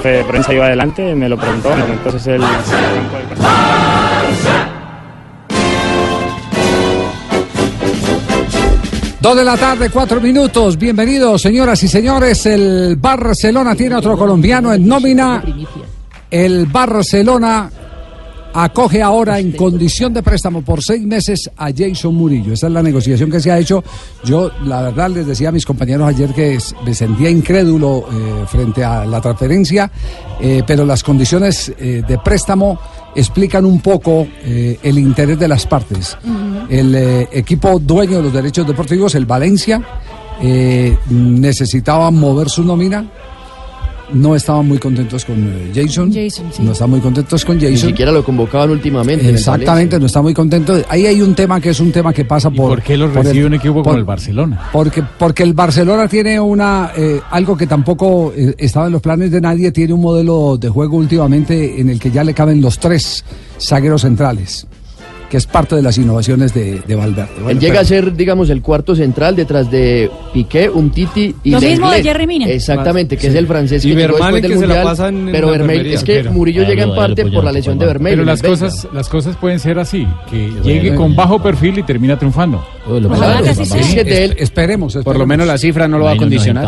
Jefe de prensa, iba adelante, me lo preguntó, entonces él... Dos de la tarde, cuatro minutos. Bienvenidos, señoras y señores. El Barcelona tiene otro colombiano en nómina. El Barcelona acoge ahora en condición de préstamo por seis meses a Jason Murillo. Esa es la negociación que se ha hecho. Yo, la verdad, les decía a mis compañeros ayer que es- me sentía incrédulo eh, frente a la transferencia, eh, pero las condiciones eh, de préstamo explican un poco el interés de las partes. El equipo dueño de los derechos deportivos, el Valencia, necesitaba mover su nómina. No estaban muy contentos con eh, Jason. Jason, sí. No estaban muy contentos con Ni Jason. siquiera lo convocaban últimamente. Exactamente, no está muy contento. Ahí hay un tema que es un tema que pasa ¿Y por. por qué los por recibe el- un equipo por- como el Barcelona? Porque, porque el Barcelona tiene una eh, algo que tampoco eh, estaba en los planes de nadie, tiene un modelo de juego últimamente en el que ya le caben los tres zagueros centrales, que es parte de las innovaciones de, de Valverde. Él llega pero- a ser, digamos, el cuarto central detrás de Piqué, Umtiti y Lo mismo de. Jerry Mina. Exactamente, que Sí. es el francés Y que llegó después del que se la Mundial. pasan pero enfermería. es que Pero- Murillo Ah, llega en parte él, por la pues, lesión de pues, Vermaelen. Pero en las cosas, las cosas pueden ser así, que Bueno, llegue con bajo perfil y termina triunfando. Uy, lo Ojalá que que pasa, así papá. sea. Es que de él, Es- esperemos, Por lo menos la cifra no lo va a condicionar.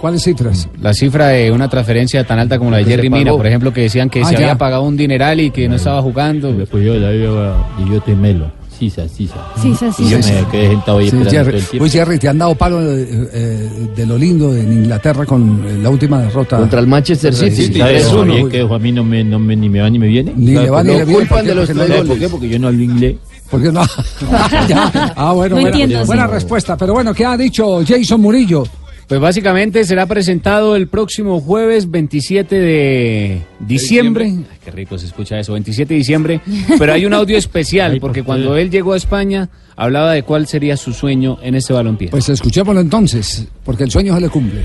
¿Cuáles cifras? La cifra de una transferencia tan alta como la de Jerry Mina, por ejemplo, que decían que Ah, se ya. había pagado un dineral y que no estaba jugando. Después yo, ya yo, y yo estoy melo. Sisa, sisa. Sí, sí, sí. Y yo me quedé sentado ahí Sí, Jerry. el tiempo. Uy, Jerry, te han dado palo eh, eh, de lo lindo en Inglaterra con eh, la última derrota. contra el Manchester Sí, City. sí, ¿Sabes, 3-1. Javier, que a mí no me, no me, ni me va ni me viene? Ni le va ni le viene. culpan ¿por qué? de los Porque. Porque yo no hablo inglés. ¿Por qué no? Ah, bueno, No buena, entiendo, buena sí. respuesta. Pero bueno, ¿qué ha dicho Jason Murillo? Pues básicamente será presentado el próximo jueves 27 de diciembre. Ay, qué rico se escucha eso, 27 de diciembre. Pero hay un audio especial Ay, porque cuando él llegó a España hablaba de cuál sería su sueño en este balompié. Pues escuchémoslo entonces, porque el sueño se le cumple.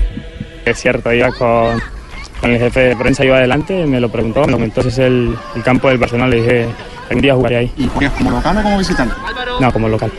Es cierto, iba con, con el jefe de prensa, iba adelante, me lo preguntó, entonces el, el campo del Barcelona le dije, algún día jugaré ahí. ¿Y juegas como local o como visitante? No, como local.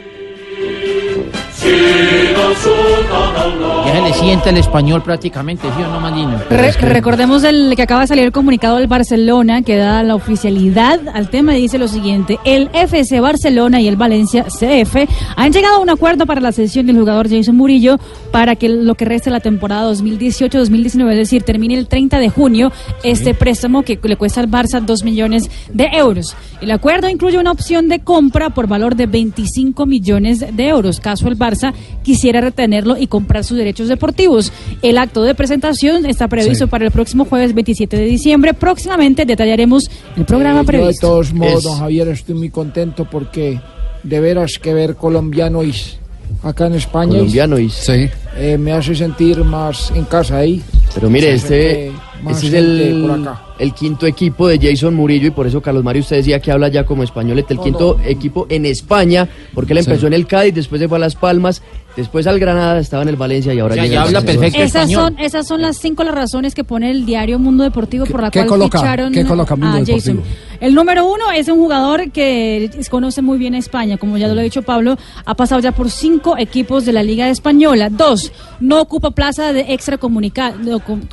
Ya se le sienta el español prácticamente, ¿sí o no, Malino? Re- recordemos el que acaba de salir el comunicado del Barcelona que da la oficialidad al tema y dice lo siguiente: el FC Barcelona y el Valencia CF han llegado a un acuerdo para la cesión del jugador Jason Murillo para que lo que resta de la temporada 2018-2019, es decir, termine el 30 de junio, este préstamo que le cuesta al Barça 2 millones de euros. El acuerdo incluye una opción de compra por valor de 25 millones de euros, caso el Barça quisiera retenerlo y comprar sus derechos deportivos. El acto de presentación está previsto Sí. para el próximo jueves 27 de diciembre. Próximamente detallaremos el programa Eh, yo de previsto. todos modos, Es- don Javier, estoy muy contento porque de veras que ver colombianos acá en España Colombiano y... Sí. eh, me hace sentir más en casa ahí. Pero mire, este... Ese es el, por acá. El quinto equipo de Jason Murillo y por eso Carlos Mario usted decía que habla ya como español. Este el No, quinto no. equipo en España, porque él Sí. empezó en el Cádiz, después se fue a Las Palmas, después al Granada, estaba en el Valencia y ahora llega ya habla perfecto. Esas español. son, esas son las cinco las razones que pone el diario Mundo Deportivo por la ¿Qué cual coloca? ficharon ¿Qué coloca Mundo a Jason. Deportivo? El número uno es un jugador que conoce muy bien a España, como ya lo ha dicho Pablo, ha pasado ya por cinco equipos de la Liga Española. Dos, no ocupa plaza de extra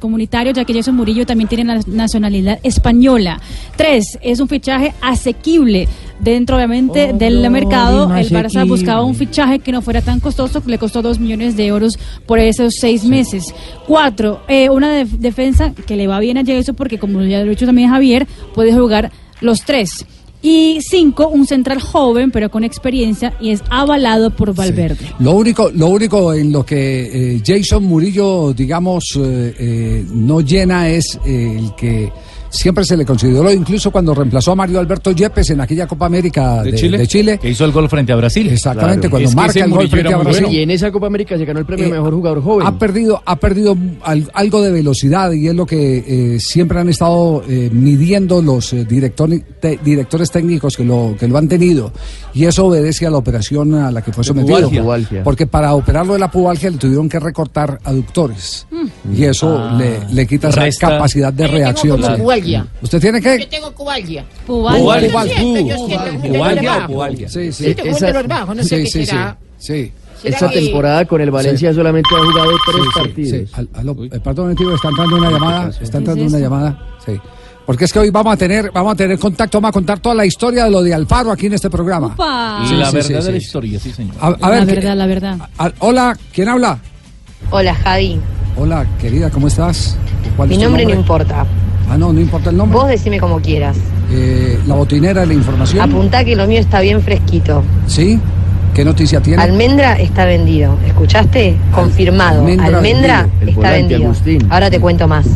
comunitario, ya que Jason Murillo también tiene la nacionalidad española. Tres, es un fichaje asequible. Dentro, obviamente, Oh, del no, mercado, el Barça asequible. buscaba un fichaje que no fuera tan costoso, que le costó dos millones de euros por esos seis meses. Cuatro, eh, una def- defensa que le va bien a Jason porque, como ya lo ha dicho también Javier, puede jugar los tres. Y cinco, un central joven pero con experiencia y es avalado por Valverde. Lo único, lo único en lo que eh, Jason Murillo, digamos, eh, eh, no llena es el que siempre se le consideró, incluso cuando reemplazó a Mario Alberto Yepes en aquella Copa América de, de Chile. Que hizo el gol frente a Brasil. Exactamente, Claro. cuando Es marca el gol frente a Brasil. bueno. Y en esa Copa América se ganó el premio Eh, Mejor Jugador Joven. Ha perdido, ha perdido al- algo de velocidad y es lo que eh, siempre han estado eh, midiendo los eh, directores, te- directores técnicos que lo, que lo han tenido. Y eso obedece a la operación a la que fue sometido. pubalgia. Porque para operarlo de la pubalgia le tuvieron que recortar aductores. Y eso Ah. le, le quita esa capacidad de tengo reacción. sí. Pubalgia. ¿Usted tiene Yo que? tengo cubalgia. Pubalgia. Yo yo ¿Pubalgia pubalgia? Sí, sí. Sí, Sí, qué sí, sí. Sí. ¿Será Esta temporada con el Valencia solamente ha jugado tres Sí, sí, partidos. sí. Al- aló, eh, perdón, momentico, está entrando una llamada. Está entrando ¿Qué es una llamada. Sí. Porque es que hoy vamos a tener, vamos a tener contacto, vamos a contar toda la historia de lo de Alfaro aquí en este programa. Sí, la sí, verdad sí, de la sí. historia, sí, señor. A, a la ver, ¿qué- verdad, la verdad. a- hola, ¿quién habla? Hola Javi, Hola, querida, ¿cómo estás? ¿Cuál mi es tu nombre no importa. Ah, no, no importa el nombre. Vos decime como quieras. Eh, la botinera de la información. Apuntá que lo mío está bien fresquito. ¿Sí? ¿Qué noticia tiene? Almendra está vendido. ¿Escuchaste? Confirmado. almendra Almendra, vendido. El está volante, vendido. Agustín. Ahora te cuento más.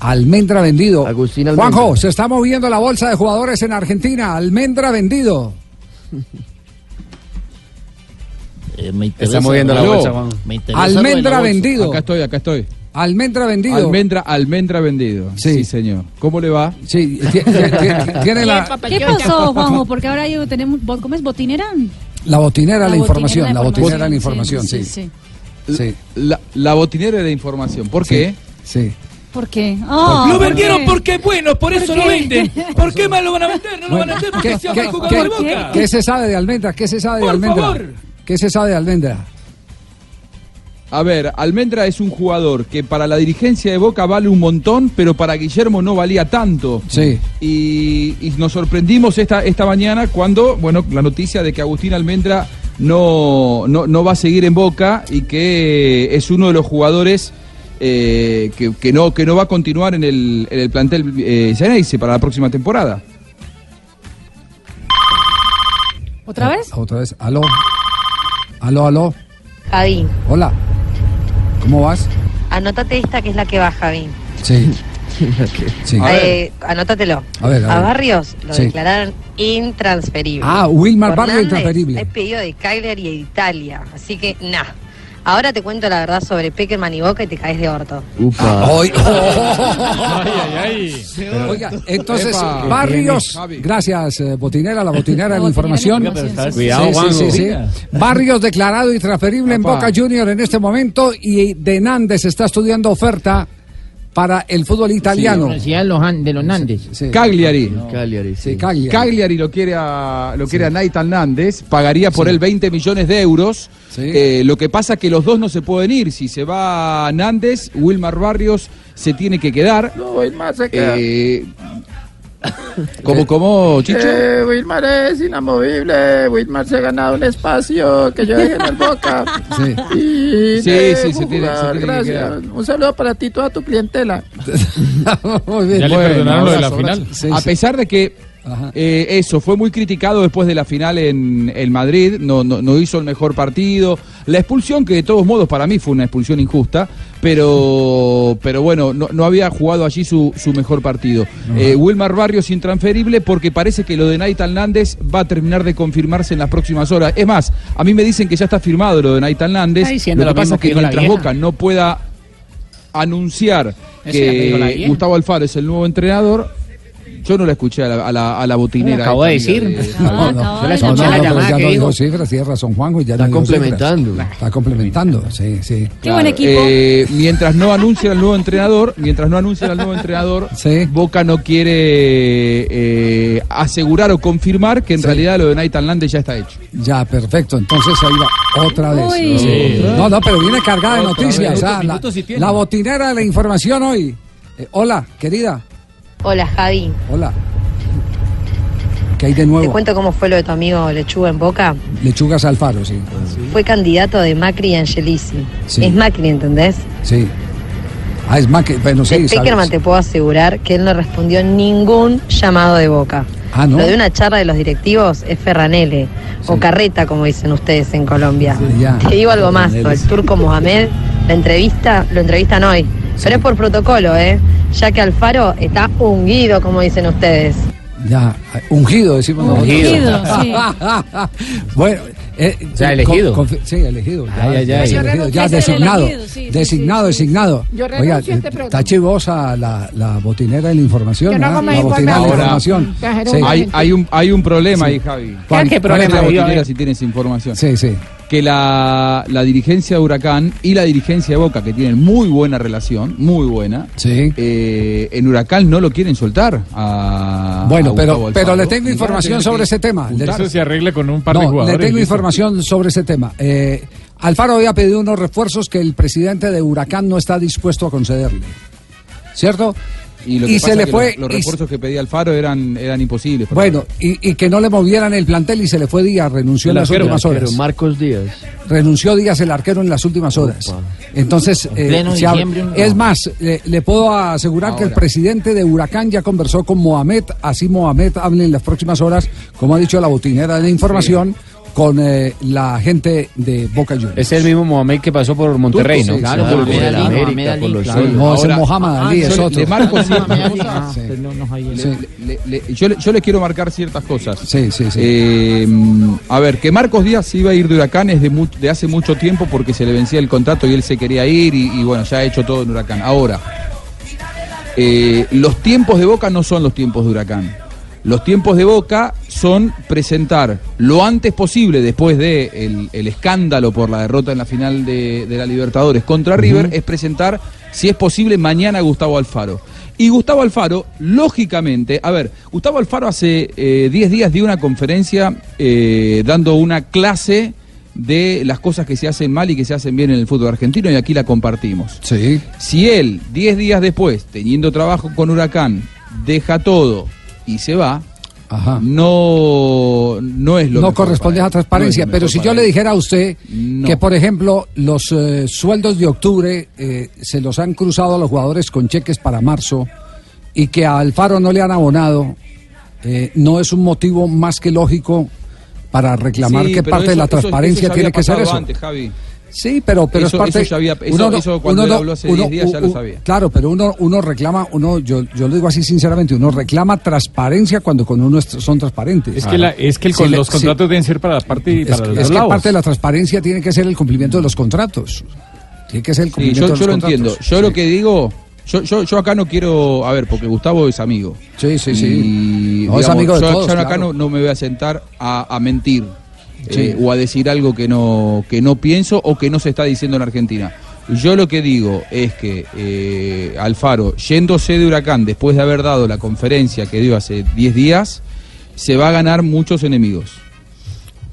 Almendra vendido. Agustín Almendra. Juanjo, se está moviendo la bolsa de jugadores en Argentina. Almendra vendido. Eh, me interesa, Está moviendo la bolsa, Juan. Me interesa lo de la Almendra bolsa. vendido. Acá estoy, acá estoy. Almendra vendido. Almendra, almendra vendido. Sí. Sí. señor. ¿Cómo le va? Sí, tiene la, ¿Qué pasó, Juanjo? Porque ahora yo tenemos, ¿cómo es botinera? la botinera de la, información. La botinera de la información, sí. sí. Sí, La, la botinera de información. ¿Por qué? sí. ¿Por qué? Oh, lo ¿por vendieron qué? porque es bueno, por eso ¿Por lo venden. ¿Por qué más lo van a vender? No lo van a vender porque ¿Qué, jugador qué- boca. qué se sabe de Almendra? ¿Qué se sabe de Por Almendra? favor. ¿Qué se sabe de Almendra? A ver, Almendra es un jugador que para la dirigencia de Boca vale un montón, pero para Guillermo no valía tanto. Sí. Y, y nos sorprendimos esta, esta mañana cuando, bueno, la noticia de que Agustín Almendra no, no, no va a seguir en Boca y que es uno de los jugadores eh, que, que no, que no va a continuar en el, en el plantel eh, Ceneice para la próxima temporada. ¿Otra vez? Otra vez. Aló. Aló, aló. Javi, Hola. ¿Cómo vas? anótate esta que es la que va, Javi. Sí. Sí. Eh, anótatelo. A ver, a ver. Barrios lo Sí. declararon intransferible. Ah, Wilmar Barrio Fernández intransferible. Es pedido de Cagliari y de Italia. Así que, nada. Ahora te cuento la verdad sobre Peckerman y Boca y te caes de orto. Ufa. Hoy. Ay, ay, ay. Oiga, entonces, Epa. Barrios, gracias, eh, botinera, la botinera de la información. Cuidado, Sí, sí, sí, sí. Barrios declarado y transferible en. Boca Junior en este momento y de Nández está estudiando oferta para el fútbol italiano. Universidad de los, An- de los Nandes. Sí, Cagliari. Cagliari, sí. sí, Cagliari. Cagliari lo quiere a, lo quiere a Nathan Nández, pagaría por él 20 millones de euros. Sí. Eh, lo que pasa que los dos no se pueden ir. Si se va Nández, Wilmar Barrios se tiene que quedar. No, Wilmar se queda. Eh, ¿Cómo, cómo, Chicho? Eh, Wilmar es inamovible. Wilmar se ha ganado un espacio que yo dejé en el Boca. Sí. Y Sí, sí, se tiene- se tiene gracias. Un saludo para ti y toda tu clientela. Muy bien. Ya le perdonaron lo de la final. Sí, a sí. pesar de que. Eh, eso fue muy criticado después de la final en el Madrid, no, no, no hizo el mejor partido. La expulsión, que de todos modos para mí fue una expulsión injusta, pero, pero bueno, no, no había jugado allí su, su mejor partido. Eh, Wilmar Barrios intransferible porque parece que lo de Naitan Nández va a terminar de confirmarse en las próximas horas. Es más, a mí me dicen que ya está firmado lo de Naitan Nández. Lo que lo pasa es que mientras. Boca no pueda anunciar que. Gustavo Alfaro es el nuevo entrenador. Yo no la escuché a la, a la, a la botinera. acabo de decir. de- No, no, Yo no, escuché no, la llamada que dijo. cifras, tiene razón Juanjo. Ya Está no dijo cifras. complementando. Está complementando, sí, sí. Qué buen equipo. Eh, mientras no anuncian al nuevo entrenador, mientras no anuncian al nuevo entrenador, Boca no quiere eh, asegurar o confirmar que en realidad lo de Nathan Lande ya está hecho. Ya, perfecto. Entonces ahí va otra vez. Uy. Sí. No, no, pero viene cargada de noticias. vez. ah, la, la botinera de la información hoy. Eh, hola, querida. Hola Javi, Hola. ¿Qué hay de te nuevo? cuento cómo fue lo de tu amigo Lechuga en Boca. Lechugas Alfaro, sí. Fue candidato de Macri y Angelici. Sí. Es Macri, ¿entendés? Sí. Ah, es que. Bueno, sí, de Peckerman te puedo asegurar que él no respondió ningún llamado de Boca. Ah, ¿no? Lo de una charla de los directivos es Ferranele, o carreta, como dicen ustedes en Colombia. ya. Te digo algo más, el turco Mohamed, la entrevista, lo entrevistan hoy. Pero es por protocolo, ¿eh? Ya que Alfaro está unguido, como dicen ustedes. Ya, ungido, decimos nosotros. Ungido, sí. bueno, eh, O sea, eh, elegido. con- sí, elegido. Ya, Ay, ya, ay. elegido, ya designado. elegido, sí, sí, designado, designado. Yo Oiga, este eh, está chivosa la, la botinera de la información. Yo no ¿ah? la botinera de la información. Hay, un, hay un problema Sí. ahí, Javi. ¿Cuál- ¿Qué cuál es problema? la botinera si tienes información. Sí, sí. Que la, la dirigencia de Huracán y la dirigencia de Boca, que tienen muy buena relación, muy buena, eh, en Huracán no lo quieren soltar a Bueno, a pero, pero le tengo información sobre ese tema. Le- Eso se arregla con un par de jugadores. le tengo información sobre ese tema. Eh, Alfaro había pedido unos refuerzos que el presidente de Huracán no está dispuesto a concederle. ¿Cierto? Y, lo que Y pasa se le es que fue- Los, los y- refuerzos que pedía Alfaro eran, eran imposibles. Bueno, y, y que no le movieran el plantel y se le fue Díaz, renunció en las arquero, últimas el arquero, horas. Marcos Díaz. Renunció Díaz el arquero en las últimas horas. Entonces, En eh, se no. es más, le, le puedo asegurar que el presidente de Huracán ya conversó con Mohamed, así Mohamed hable en las próximas horas, como ha dicho la botinera de la información, con eh, la gente de Boca Juniors. Es el mismo Mohamed que pasó por Monterrey, ¿no? Claro, claro, por, el América, por los claro. No, Ahora- Mohamed Ah, Ali es otro. Ah. Le- le- le- yo, le, yo le quiero marcar ciertas cosas. Sí, sí, sí. Eh, a ver, que Marcos Díaz iba a ir de Huracán es de, de hace mucho tiempo porque se le vencía el contrato y él se quería ir y, y bueno, ya ha hecho todo en Huracán. Ahora, eh, los tiempos de Boca no son los tiempos de Huracán. Los tiempos de Boca son presentar lo antes posible, después de el, el escándalo por la derrota en la final de, de la Libertadores contra River, es presentar, si es posible, mañana a Gustavo Alfaro. Y Gustavo Alfaro, lógicamente, a ver, Gustavo Alfaro hace eh, 10 días dio una conferencia eh, dando una clase de las cosas que se hacen mal y que se hacen bien en el fútbol argentino y aquí la compartimos. Sí. Si él, 10 días después, teniendo trabajo con Huracán, deja todo y se va, no, no es lo no corresponde a esa transparencia. No pero si yo le dijera a usted No. que, por ejemplo, los eh, sueldos de octubre eh, se los han cruzado a los jugadores con cheques para marzo y que a Alfaro no le han abonado, eh, no es un motivo más que lógico para reclamar Sí, que parte de la transparencia eso tiene que ser eso. antes, Javi. Sí, pero, pero Eso- es parte. eso ya había- eso- eso cuando él habló hace 10 días ya lo sabía. Claro, pero uno, uno reclama, uno, yo, yo lo digo así sinceramente, uno reclama transparencia cuando con uno es- son transparentes. Es que, la- es que el- Si le- los si- contratos deben ser para la parte y es, para que- los es dos que lados. parte de la transparencia tiene que ser el cumplimiento de los contratos. Tiene que ser el Sí, cumplimiento yo, de los yo lo contratos. entiendo. Yo lo que digo, yo, yo, yo acá no quiero, a ver, porque Gustavo es amigo. Sí, sí, sí. Y, No, es amigo de yo, todos, yo acá claro. no, no me voy a sentar a, a mentir Sí. eh, o a decir algo que no, que no pienso o que no se está diciendo en Argentina. Yo lo que digo es que eh, Alfaro, yéndose de Huracán después de haber dado la conferencia que dio hace 10 días, se va a ganar muchos enemigos.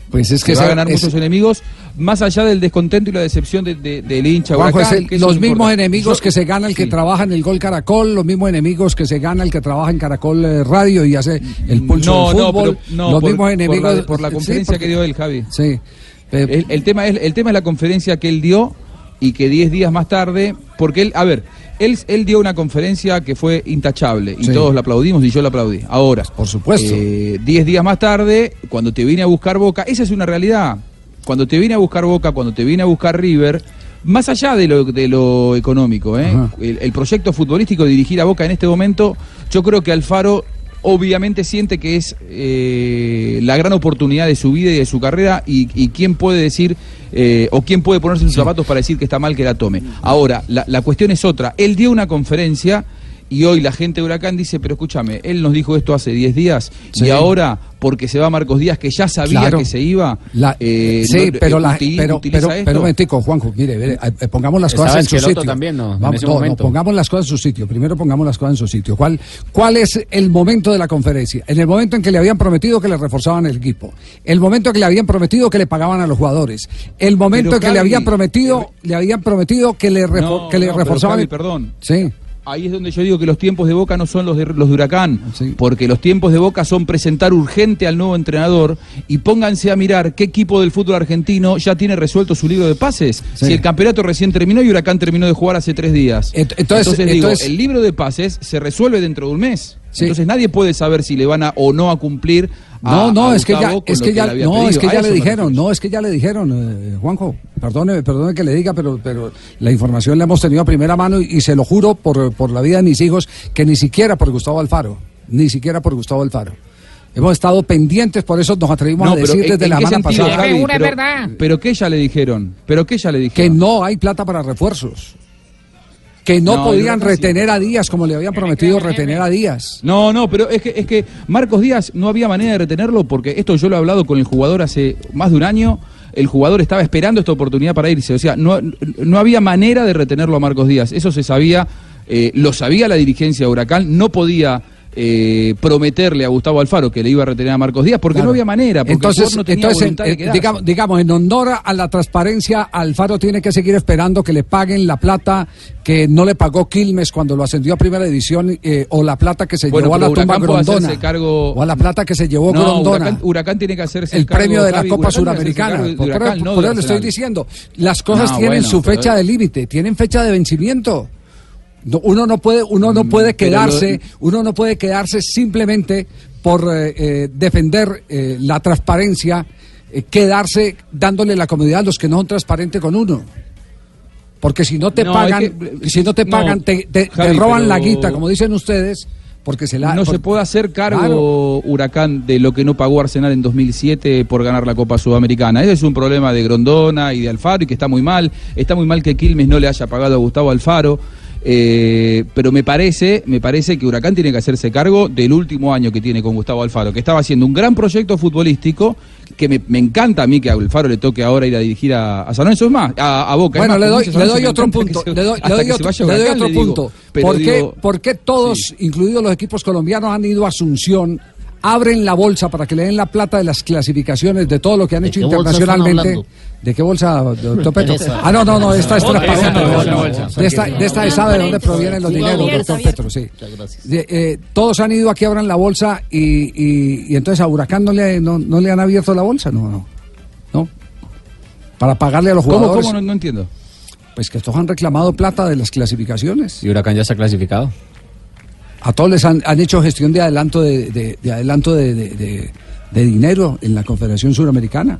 Pues es que se va a ganar es- muchos enemigos, más allá del descontento y la decepción de- de- del hincha Juanjo, Huracán, el- que los no mismos importa. enemigos Yo- que se gana el que sí. trabaja en el Gol Caracol, los mismos enemigos que se gana el que trabaja en Caracol eh, Radio y hace el pulso No, del no, fútbol. pero no, los por- mismos por enemigos. la- por la sí, conferencia porque- que dio él, Javi. Sí. El, el tema es, el tema es la conferencia que él dio y que 10 días más tarde, porque él, a ver, él, él dio una conferencia que fue intachable y Sí. todos la aplaudimos y yo la aplaudí. Ahora, por supuesto. 10 días más tarde, cuando te vine a buscar Boca, esa es una realidad. Cuando te vine a buscar Boca, cuando te vine a buscar River, más allá de lo, de lo económico, ¿eh? El, el proyecto futbolístico de dirigir a Boca en este momento, yo creo que Alfaro obviamente siente que es eh, la gran oportunidad de su vida y de su carrera y, y quién puede decir eh, o quién puede ponerse sus zapatos para decir que está mal que la tome. Ahora, la, la cuestión es otra. Él dio una conferencia y hoy la gente de Huracán dice, pero escúchame, él nos dijo esto hace 10 días Sí. y ahora, porque se va Marcos Díaz, que ya sabía Claro. que se iba, La- eh, sí, no- pero, eh, la, pero, pero, esto. pero un momentico, Juanjo, mire, mire, eh, pongamos las cosas en su sitio. también, ¿no? En Vamos, ese no, pongamos las cosas en su sitio. Primero pongamos las cosas en su sitio. ¿Cuál, ¿Cuál es el momento de la conferencia? En el momento en que le habían prometido que le reforzaban el equipo. El momento que le habían prometido que le pagaban a los jugadores. El momento Pero, en que le habían prometido, le habían prometido que le, que le reforzaban. Calvi, el- perdón. Sí. Ahí es donde yo digo que los tiempos de Boca no son los de, los de Huracán, porque los tiempos de Boca son presentar urgente al nuevo entrenador y pónganse a mirar qué equipo del fútbol argentino ya tiene resuelto su libro de pases. Sí. Si el campeonato recién terminó y Huracán terminó de jugar hace tres días. entonces- digo, entonces- el libro de pases se resuelve dentro de un mes. Sí. Entonces nadie puede saber si le van a o no a cumplir. a- No, no, a es que ya, es que ya, no, es que ya le dijeron, no, es que ya le dijeron, eh, Juanjo, perdone, perdone que le diga, pero, pero la información la hemos tenido a primera mano y, y se lo juro por, por la vida de mis hijos que ni siquiera por Gustavo Alfaro, ni siquiera por Gustavo Alfaro. Hemos estado pendientes, por eso nos atrevimos No, a decir ¿en- desde la qué semana pasada Javi? Pero- Pero que ya le dijeron, pero que ya le dijeron. que no hay plata para refuerzos, que no, No, podían retener a Díaz como le habían prometido retener a Díaz. No, no, pero es que, es que Marcos Díaz no había manera de retenerlo porque esto yo lo he hablado con el jugador hace más de un año. El jugador estaba esperando esta oportunidad para irse. O sea, no, no había manera de retenerlo a Marcos Díaz. Eso se sabía, eh, lo sabía la dirigencia de Huracán. No podía eh, prometerle a Gustavo Alfaro que le iba a retener a Marcos Díaz porque Claro. no había manera. Porque el Entonces, no tenía eh, digamos, digamos, en honor a la transparencia, Alfaro tiene que seguir esperando que le paguen la plata que no le pagó Quilmes cuando lo ascendió a primera división eh, o la plata que se Bueno, llevó a la tumba Grondona. cargo- O a la plata que se llevó No, Grondona. Huracán, Huracán tiene que hacerse el cargo, premio de la Javi, Copa Suramericana. Por, por- no por de eso le estoy diciendo, las cosas No, tienen bueno, su fecha de límite, tienen fecha de vencimiento. No, uno no puede, uno no puede Mm, pero quedarse, lo- uno no puede quedarse simplemente por eh, eh, defender eh, la transparencia, eh, quedarse dándole la comodidad a los que no son transparentes con uno. Porque si no te No, pagan, que- si no te pagan, te, te- te Javi, roban pero- la guita, como dicen ustedes, porque se la no por- se puede hacer cargo Claro. Huracán de lo que no pagó Arsenal en 2007 por ganar la Copa Sudamericana. Ese es un problema de Grondona y de Alfaro y que está muy mal. Está muy mal que Quilmes no le haya pagado a Gustavo Alfaro. Eh, pero me parece, me parece que Huracán tiene que hacerse cargo del último año que tiene con Gustavo Alfaro, que estaba haciendo un gran proyecto futbolístico, que me, me encanta a mí que a Alfaro le toque ahora ir a dirigir a, a San Lorenzo, es más, a, a Boca. Bueno, le doy, le otro punto. se- Le doy, le otro, vaya le doy Huracán, otro le digo. punto. ¿Por, qué, por qué todos, incluidos los equipos colombianos, han ido a Asunción, abren la bolsa para que le den la plata de las clasificaciones de todo lo que han ¿De hecho internacionalmente? ¿De qué bolsa, doctor Petro? Ah, no, no, no, esta es. De esta, de esta sabe de dónde provienen los dineros, doctor. Petro, sí. Muchas gracias. De, eh, todos han ido aquí, abran la bolsa y, y, y entonces a Huracán no le, no, no le han abierto la bolsa, no, no. ¿No? Para pagarle a los ¿Cómo, jugadores. cómo? No, no entiendo. Pues que estos han reclamado plata de las clasificaciones. Y Huracán ya está clasificado. A todos les han, han hecho gestión de adelanto de, de- de adelanto de, de- de- de dinero en la Confederación Suramericana.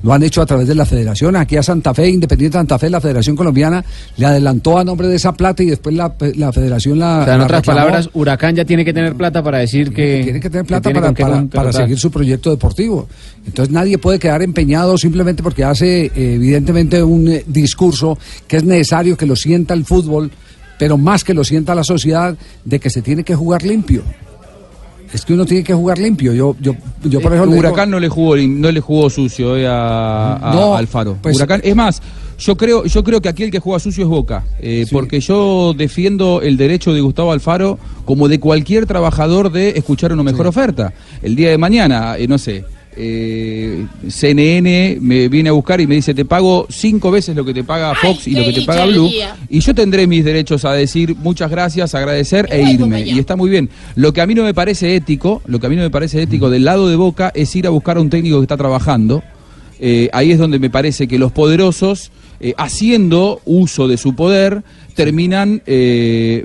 Lo han hecho a través de la Federación. Aquí a Santa Fe, Independiente Santa Fe, la Federación Colombiana le adelantó a nombre de esa plata y después la, la Federación la. O sea, en la otras reclamó. palabras, Huracán ya tiene que tener plata para decir que. tiene que tener plata para, para seguir su proyecto deportivo. Entonces nadie puede quedar empeñado simplemente porque hace eh, evidentemente un eh, discurso que es necesario que lo sienta el fútbol, pero más que lo sienta la sociedad, de que se tiene que jugar limpio. Es que uno tiene que jugar limpio. Yo, yo, yo por le digo- Huracán no le jugó no le jugó sucio eh, a, a- No, a Alfaro. pues- Huracán, es más, yo creo, yo creo que aquí el que juega sucio es Boca, eh, porque yo defiendo el derecho de Gustavo Alfaro como de cualquier trabajador de escuchar una mejor oferta. El día de mañana, eh, no sé. Eh, CNN me viene a buscar y me dice te pago cinco veces lo que te paga Fox y lo que te paga Blue y yo tendré mis derechos a decir muchas gracias, agradecer e irme. Y está muy bien. Lo que a mí no me parece ético, lo que a mí no me parece ético del lado de Boca es ir a buscar a un técnico que está trabajando. Eh, ahí es donde me parece que los poderosos, eh, haciendo uso de su poder, terminan eh,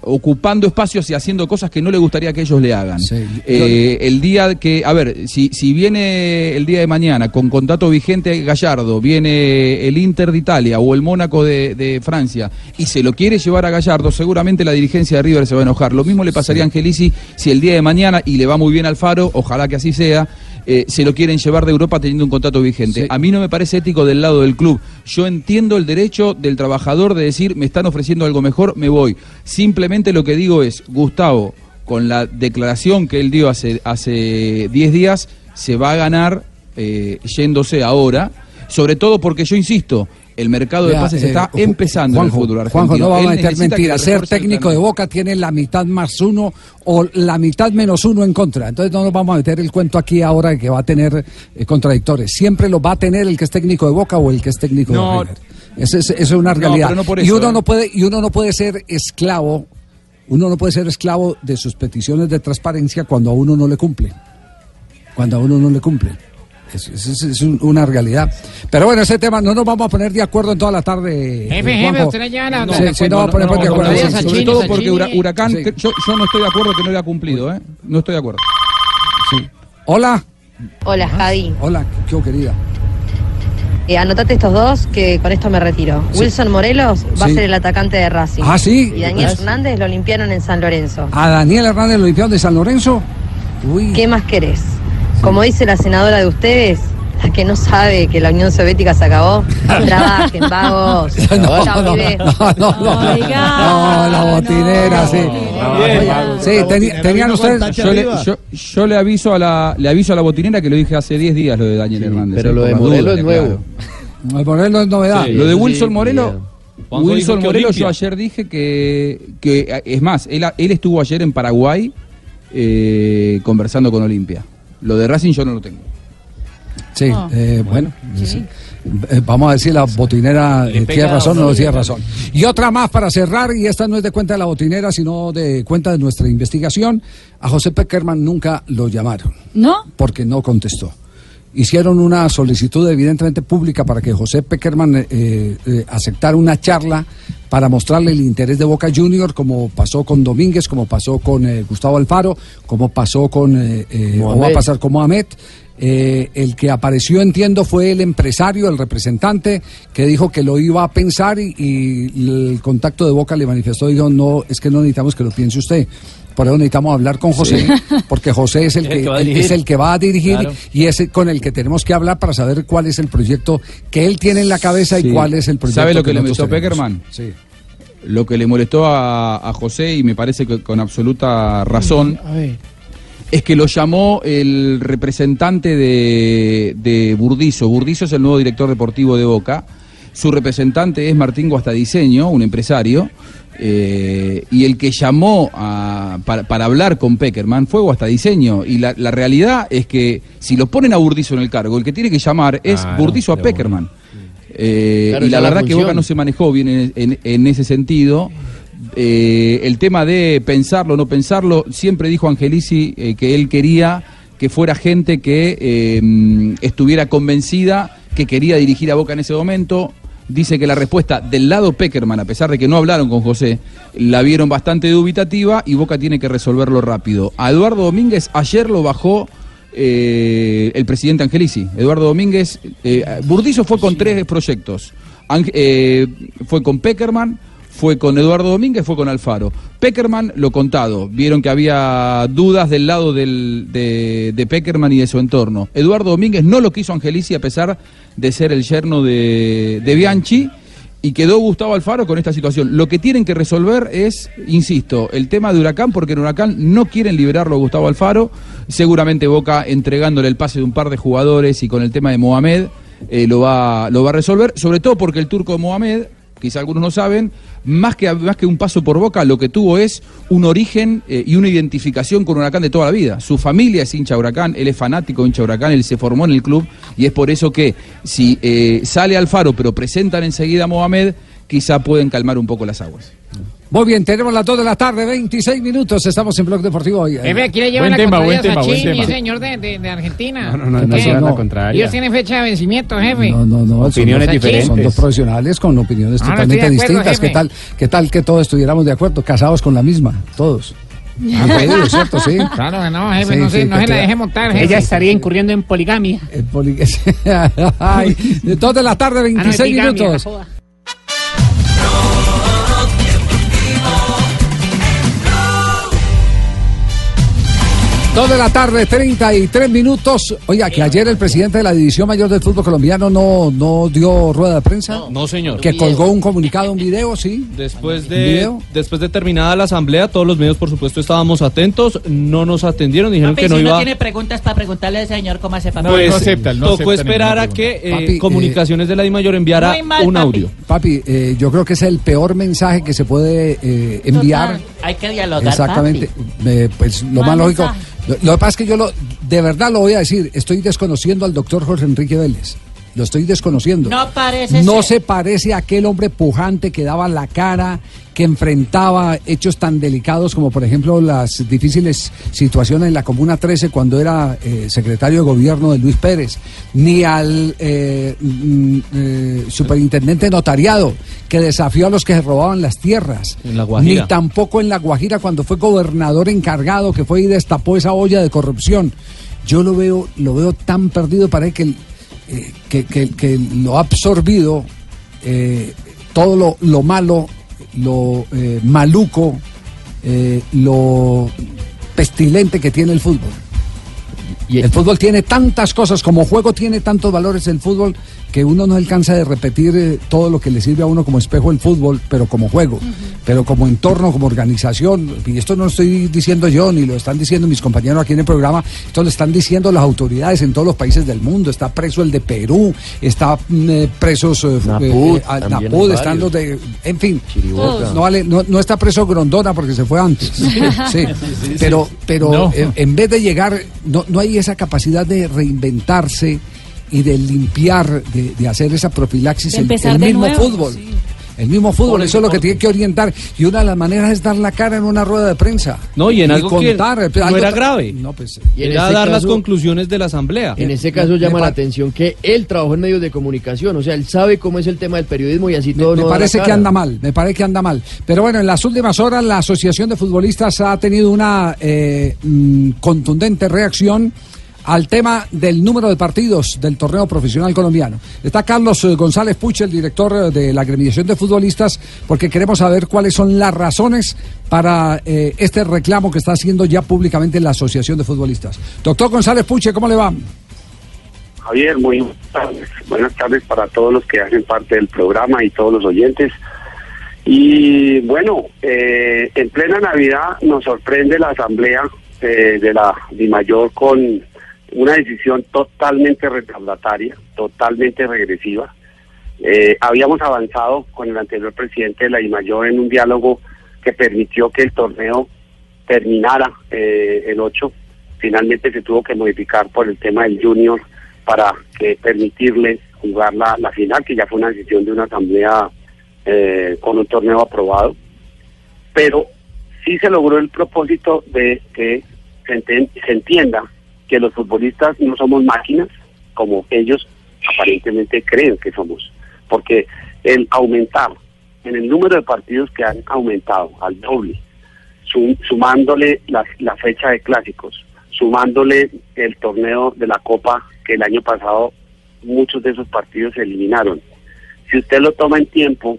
ocupando espacios y haciendo cosas que no le gustaría que ellos le hagan. Eh, el día que, a ver, si, si viene el día de mañana con contrato vigente Gallardo, viene el Inter de Italia o el Mónaco de, de Francia y se lo quiere llevar a Gallardo, seguramente la dirigencia de River se va a enojar. Lo mismo le pasaría a Angelici si el día de mañana, y le va muy bien al Faro, ojalá que así sea, eh, se lo quieren llevar de Europa teniendo un contrato vigente. A mí no me parece ético del lado del club. Yo entiendo el derecho del trabajador de decir, me están ofreciendo algo mejor, me voy. Simplemente lo que digo es, Gustavo, con la declaración que él dio hace hace 10 días, se va a ganar eh, yéndose ahora, sobre todo porque yo insisto, el mercado de pases eh, está Ju- empezando en el Juanjo, fútbol argentino. Juanjo, no vamos a meter mentiras. Ser técnico de Boca tiene la mitad más uno o la mitad menos uno en contra. Entonces no nos vamos a meter el cuento aquí ahora de que va a tener eh, contradictores. Siempre lo va a tener el que es técnico de Boca o el que es técnico No. de River. Esa es, una realidad. no y uno ¿eh? no puede y uno no puede ser esclavo. Uno no puede ser esclavo de sus peticiones de transparencia cuando a uno no le cumple. Cuando a uno no le cumple. Es, es- es- es un- una realidad. Pero bueno, ese tema no nos vamos a poner de acuerdo en toda la tarde. Jefe, jefe, Juanjo. usted le lleva la- Sí, sí, no, vamos a poner de acuerdo. no, Sí, no, sí, no, Sobre todo porque Huracán, que yo, yo no estoy de acuerdo que no le ha cumplido, ¿eh? No estoy de acuerdo. Hola. Hola, Javi. Hola, qué querida. Eh, anotate estos dos que con esto me retiro. Sí. Wilson Morelos va Sí. a ser el atacante de Racing. Ah, ¿sí? Y Daniel Ah. Hernández lo limpiaron en San Lorenzo. A Daniel Hernández, el Olimpiado de San Lorenzo. Uy. ¿Qué más querés? Como dice la senadora de ustedes, la que no sabe que la Unión Soviética se acabó, trabajen, vagos. No, Chao, no, no, no, no. No, la botinera, sí. Sí, tenían ustedes. Yo le, yo, yo le aviso a la le aviso a la botinera que lo dije hace 10 días lo de Daniel Hernández. pero eh, lo de dudas, es nuevo. No, el Morelo es novedad. Sí, lo de Wilson Morelo, Wilson Morelo, yo ayer dije que, que es más, él, él estuvo ayer en Paraguay eh, conversando con Olimpia. Lo de Racing yo no lo tengo. Sí, eh, bueno. sí. Eh, Vamos a ver si la botinera eh, tiene razón o no no tiene razón. Y otra más para cerrar, y esta no es de cuenta de la botinera, sino de cuenta de nuestra investigación. A José Peckerman nunca lo llamaron. ¿No? porque no contestó. Hicieron una solicitud evidentemente pública para que José Peckerman eh, eh, aceptara una charla para mostrarle el interés de Boca Junior, como pasó con Domínguez, como pasó con eh, Gustavo Alfaro, como pasó con, eh, eh, o va a pasar con Mohamed. Eh, el que apareció, entiendo, fue el empresario, el representante, que dijo que lo iba a pensar y, y el contacto de Boca le manifestó, dijo, no, es que no necesitamos que lo piense usted. Por eso necesitamos hablar con José, porque José es el, que, que va a el- dirigir. es el que va a dirigir Claro. y es el con el que tenemos que hablar para saber cuál es el proyecto que él tiene en la cabeza y cuál es el proyecto. ¿Sabe lo que, le molestó. Peckerman? Sí. Lo que le molestó a, a José, y me parece que con absoluta razón, A ver. Es que lo llamó el representante de, de Burdizo. Burdizo es el nuevo director deportivo de Boca. Su representante es Martín Guastadiseño, un empresario. eh, y el que llamó a- para, para hablar con Peckerman fue Guastadiseño. Y la, la realidad es que si lo ponen a Burdizo en el cargo, el que tiene que llamar es Claro, Burdizo a. Peckerman. Eh, Claro, y la es la verdad que. Boca no se manejó bien en, en- en ese sentido. Eh, el tema de pensarlo o no pensarlo, siempre dijo Angelici eh, que él quería que fuera gente que eh, estuviera convencida que quería dirigir a Boca en ese momento. Dice que la respuesta del lado Peckerman, a pesar de que no hablaron con José, la vieron bastante dubitativa y Boca tiene que resolverlo rápido. A Eduardo Domínguez ayer lo bajó el presidente Angelici. Eduardo Domínguez, Burdizo fue con tres proyectos. Fue con Peckerman, fue con Eduardo Domínguez, fue con Alfaro. Peckerman, lo contado, vieron que había dudas del lado de, de Peckerman y de su entorno. Eduardo Domínguez no lo quiso Angelici a pesar de ser el yerno de, de Bianchi. Y quedó Gustavo Alfaro con esta situación. Lo que tienen que resolver es, insisto, el tema de Huracán, porque en Huracán no quieren liberarlo a Gustavo Alfaro. Seguramente Boca entregándole el pase de un par de jugadores y con el tema de Mohamed eh, lo, va, lo va a resolver. Sobre todo porque el turco Mohamed, quizá algunos no saben, más que, más que un paso por Boca, lo que tuvo es un origen eh, y una identificación con Huracán de toda la vida. Su familia es hincha Huracán, él es fanático de hincha Huracán, él se formó en el club y es por eso que si eh, sale Alfaro pero presentan enseguida a Mohamed, quizá pueden calmar un poco las aguas. Muy bien, tenemos las 2 de la tarde, 26 minutos. Estamos en Blog Deportivo hoy. Jefe, aquí le llevan la contraria a Sachin y ese señor de, de, de Argentina. No, no, no, no, ¿Qué? no, no. la contraria. Ellos tienen fecha de vencimiento, jefe. No, no, no. Opiniones son dos, diferentes. Son dos profesionales con opiniones No, no totalmente acuerdo, distintas. ¿Qué tal, ¿Qué tal que todos estuviéramos de acuerdo? Casados con la misma, todos. Han pedido, ¿cierto? Sí. Claro que no, jefe, Sí, no, se, sí, no que se la deje montar, jefe. Ella estaría incurriendo en poligamia. El poli- Ay, de 2 de la tarde, 26 bigamia, minutos. Dos de la tarde, 33 minutos. Oiga, que ayer el presidente de la División Mayor del Fútbol Colombiano no, no dio rueda de prensa. No, señor. Que colgó un comunicado, un video, sí. Después ¿Un de, video? después de terminada la asamblea, todos los medios, por supuesto, estábamos atentos. No nos atendieron, dijeron Papi, que no si iba. uno tiene preguntas para preguntarle al señor cómo hace para Pues, tocó esperar a que eh, Papi, eh, Comunicaciones de la DIMAYOR enviara mal, un audio. Papi, eh, yo creo que es el peor mensaje que se puede eh, enviar. Total, Hay que dialogar, Exactamente. papi. Eh, pues lo Mal más lógico. Lo, lo que pasa es que yo lo, de verdad lo voy a decir. Estoy desconociendo al doctor Jorge Enrique Vélez. Lo estoy desconociendo. No parece No ser. se parece a aquel hombre pujante que daba la cara, que enfrentaba hechos tan delicados como por ejemplo las difíciles situaciones en la Comuna 13 cuando era eh, secretario de gobierno de Luis Pérez, ni al eh, mm, eh, superintendente notariado que desafió a los que se robaban las tierras, La ni tampoco en La Guajira cuando fue gobernador encargado que fue y destapó esa olla de corrupción. Yo lo veo, lo veo tan perdido, parece que, el- eh, que, que- que lo ha absorbido todo lo, lo malo, lo eh, maluco, eh, lo pestilente que tiene el fútbol. El fútbol tiene tantas cosas, como juego tiene tantos valores el fútbol, que uno no alcanza de repetir eh, todo lo que le sirve a uno como espejo el fútbol, pero como juego, pero como entorno, como organización. Y esto no lo estoy diciendo yo, ni lo están diciendo mis compañeros aquí en el programa, esto lo están diciendo las autoridades en todos los países del mundo. Está preso el de Perú, está mm, eh, presos eh, Naput, eh, a- también Naput, hay están los de... En fin, no, vale, no, no está preso Grondona porque se fue antes. Sí, pero, pero No. en vez de llegar, no, no hay esa capacidad de reinventarse y de limpiar, de, de hacer esa profilaxis, el, el mismo nuevo, fútbol. El mismo fútbol, eso es lo que tiene que orientar. Y una de las maneras es dar la cara en una rueda de prensa. No, y en algo contar, que eh, no algo era grave. No, pues, Y en Era este dar las conclusiones de la asamblea. En ese caso me llama la atención que él trabajó en medios de comunicación, o sea, él sabe cómo es el tema del periodismo y así todo me no da la parece que anda mal, me parece que anda mal. Pero bueno, en las últimas horas la Asociación de Futbolistas ha tenido una eh, mm, contundente reacción al tema del número de partidos del torneo profesional colombiano. Está Carlos eh, González Puch, el director eh, de la agremiación de futbolistas, porque queremos saber cuáles son las razones para eh, este reclamo que está haciendo ya públicamente la Asociación de Futbolistas. Doctor González Puche, ¿cómo le va? Javier, muy buenas tardes. Buenas tardes para todos los que hacen parte del programa y todos los oyentes. Y bueno, eh, en plena Navidad nos sorprende la asamblea eh, de la DIMAYOR con una decisión totalmente retardataria, totalmente regresiva. Eh, habíamos avanzado con el anterior presidente de la DIMAYOR en un diálogo que permitió que el torneo terminara eh, el 8. Finalmente se tuvo que modificar por el tema del junior para que permitirle jugar la, final, que ya fue una decisión de una asamblea eh, con un torneo aprobado. Pero sí se logró el propósito de que se entienda que los futbolistas no somos máquinas, como ellos aparentemente creen que somos. Porque el aumentar en el número de partidos que han aumentado al doble, sum- sumándole la, la fecha de clásicos, sumándole el torneo de la Copa, que el año pasado muchos de esos partidos se eliminaron. Si usted lo toma en tiempo,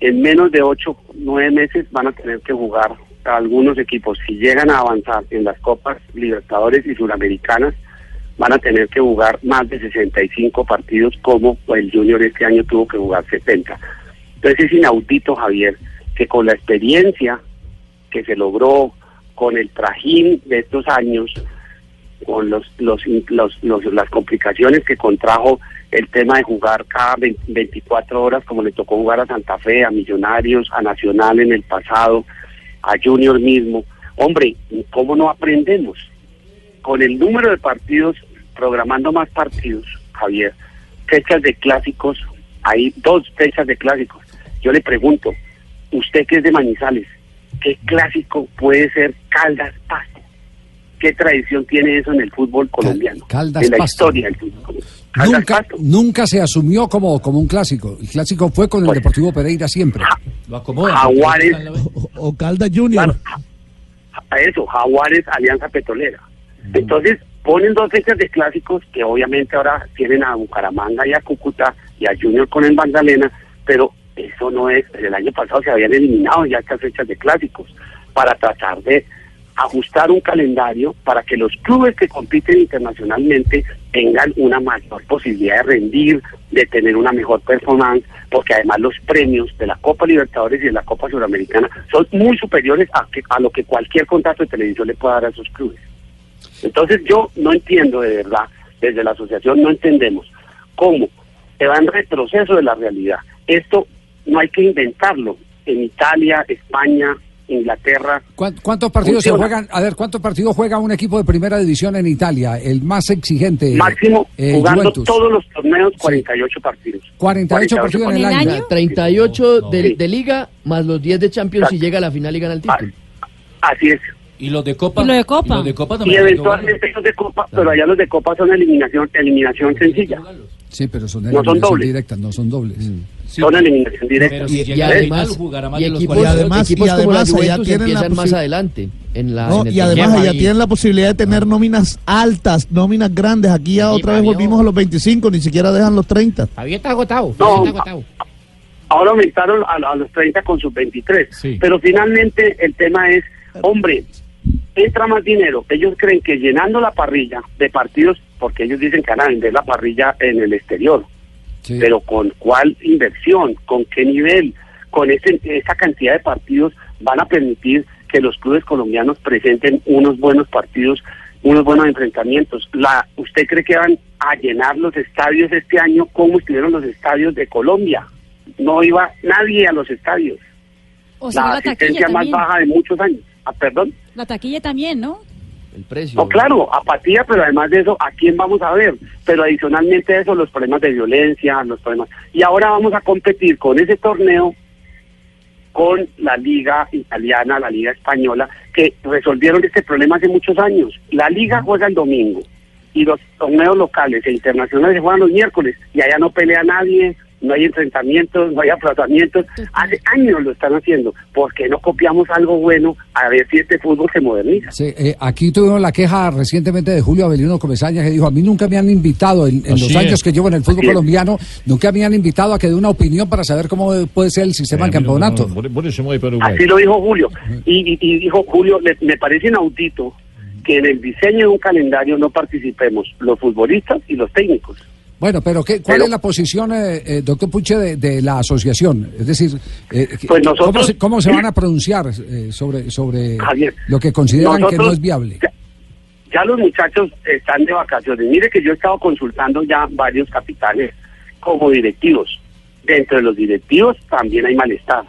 en menos de ocho, nueve meses van a tener que jugar algunos equipos. Si llegan a avanzar en las Copas Libertadores y Suramericanas, van a tener que jugar más de 65 partidos como el Junior este año tuvo que jugar 70. Entonces es inaudito, Javier, que con la experiencia que se logró, con el trajín de estos años, con los, los, los- los- las complicaciones que contrajo el tema de jugar cada 20 24 horas, como le tocó jugar a Santa Fe, a Millonarios, a Nacional en el pasado, a Junior mismo. Hombre, ¿cómo no aprendemos? Con el número de partidos, programando más partidos, Javier, fechas de clásicos, hay dos fechas de clásicos, yo le pregunto, usted que es de Manizales, ¿qué clásico puede ser Caldas Pasto? ¿Qué tradición tiene eso en el fútbol colombiano? Caldas en la Pasto. historia del fútbol colombiano. Nunca, nunca se asumió como, como un clásico. El clásico fue con el Deportivo Pereira siempre. Lo acomoda. Jaguares, O Caldas Junior. a eso, Jaguares, Alianza Petrolera. Entonces, ponen dos fechas de clásicos que obviamente ahora tienen a Bucaramanga y a Cúcuta y a Junior con el Magdalena, pero eso no es, el año pasado se habían eliminado ya estas fechas de clásicos para tratar de ajustar un calendario para que los clubes que compiten internacionalmente tengan una mayor posibilidad de rendir, de tener una mejor performance, porque además los premios de la Copa Libertadores y de la Copa Sudamericana son muy superiores a, que- a lo que cualquier contrato de televisión le pueda dar a esos clubes. Entonces yo no entiendo de verdad, desde la asociación no entendemos cómo se va en retroceso de la realidad. Esto no hay que inventarlo. En Italia, España, Inglaterra. ¿Cuán- ¿Cuántos partidos se juegan? A ver, ¿cuántos partidos juega un equipo de primera división en Italia? El más exigente. Máximo eh, jugando Juventus. todos los torneos, 48 partidos. 48 partidos en el año. 38 de, Sí. de liga más los 10 de Champions y llega a la final y gana el título. Así es. Y los de Copa. Y lo de Copa. los de Copa Y eventualmente los de Copa, pero allá los de Copa son eliminación, eliminación sencilla. Sí, pero son No son eliminación dobles. directas, no son dobles. Son eliminación directa. Si Y, y además, y equipos, 48. Y además- equipos y como la además Juventus tienen la empiezan más adelante. En la, No, en el y además allá tienen la posibilidad de tener nóminas altas, nóminas grandes. Aquí ya otra vez volvimos a los 25, ni siquiera dejan los 30. Javier está agotado. No. Javier está agotado. Ahora aumentaron a, a los 30 con sus 23. Sí. Pero finalmente el tema es, hombre, entra más dinero. Ellos creen que llenando la parrilla de partidos, porque ellos dicen que van a vender la parrilla en el exterior, Sí. pero con cuál inversión, con qué nivel, con ese, esa cantidad de partidos van a permitir que los clubes colombianos presenten unos buenos partidos, unos buenos enfrentamientos. La, ¿Usted cree que van a llenar los estadios este año como estuvieron los estadios de Colombia? No iba nadie a los estadios. O sea, la asistencia más también. baja de muchos años. Ah, perdón. La taquilla también, ¿no? El precio. No, claro, apatía, pero además de eso, ¿a quién vamos a ver? Pero adicionalmente a eso, los problemas de violencia, los problemas... Y ahora vamos a competir con ese torneo con la liga italiana, la liga española, que resolvieron este problema hace muchos años. La liga juega el domingo y los torneos locales e internacionales se juegan los miércoles y allá no pelea nadie, no hay enfrentamientos, no hay aplazamientos. Hace años lo están haciendo. ¿Por qué no copiamos algo bueno a ver si este fútbol se moderniza? Sí, eh, aquí tuvimos la queja recientemente de Julio Avelino Comesaña que dijo, a mí nunca me han invitado en, los es. años que llevo en el fútbol Así es. colombiano, nunca me han invitado a que dé una opinión para saber cómo puede ser el sistema de campeonato. Así lo dijo Julio. Y, y- y dijo Julio, le- me parece inaudito que en el diseño de un calendario no participemos los futbolistas y los técnicos. Bueno, pero ¿qué, ¿cuál Pero- es la posición, eh, eh, doctor Puche, de, de la asociación? Es decir, eh, Pues ¿cómo, nosotros- se, cómo se van a pronunciar eh, sobre, sobre Javier, lo que consideran que no es viable? Ya, ya los muchachos están de vacaciones. Mire que yo he estado consultando ya varios capitales como directivos. Dentro de los directivos también hay malestar.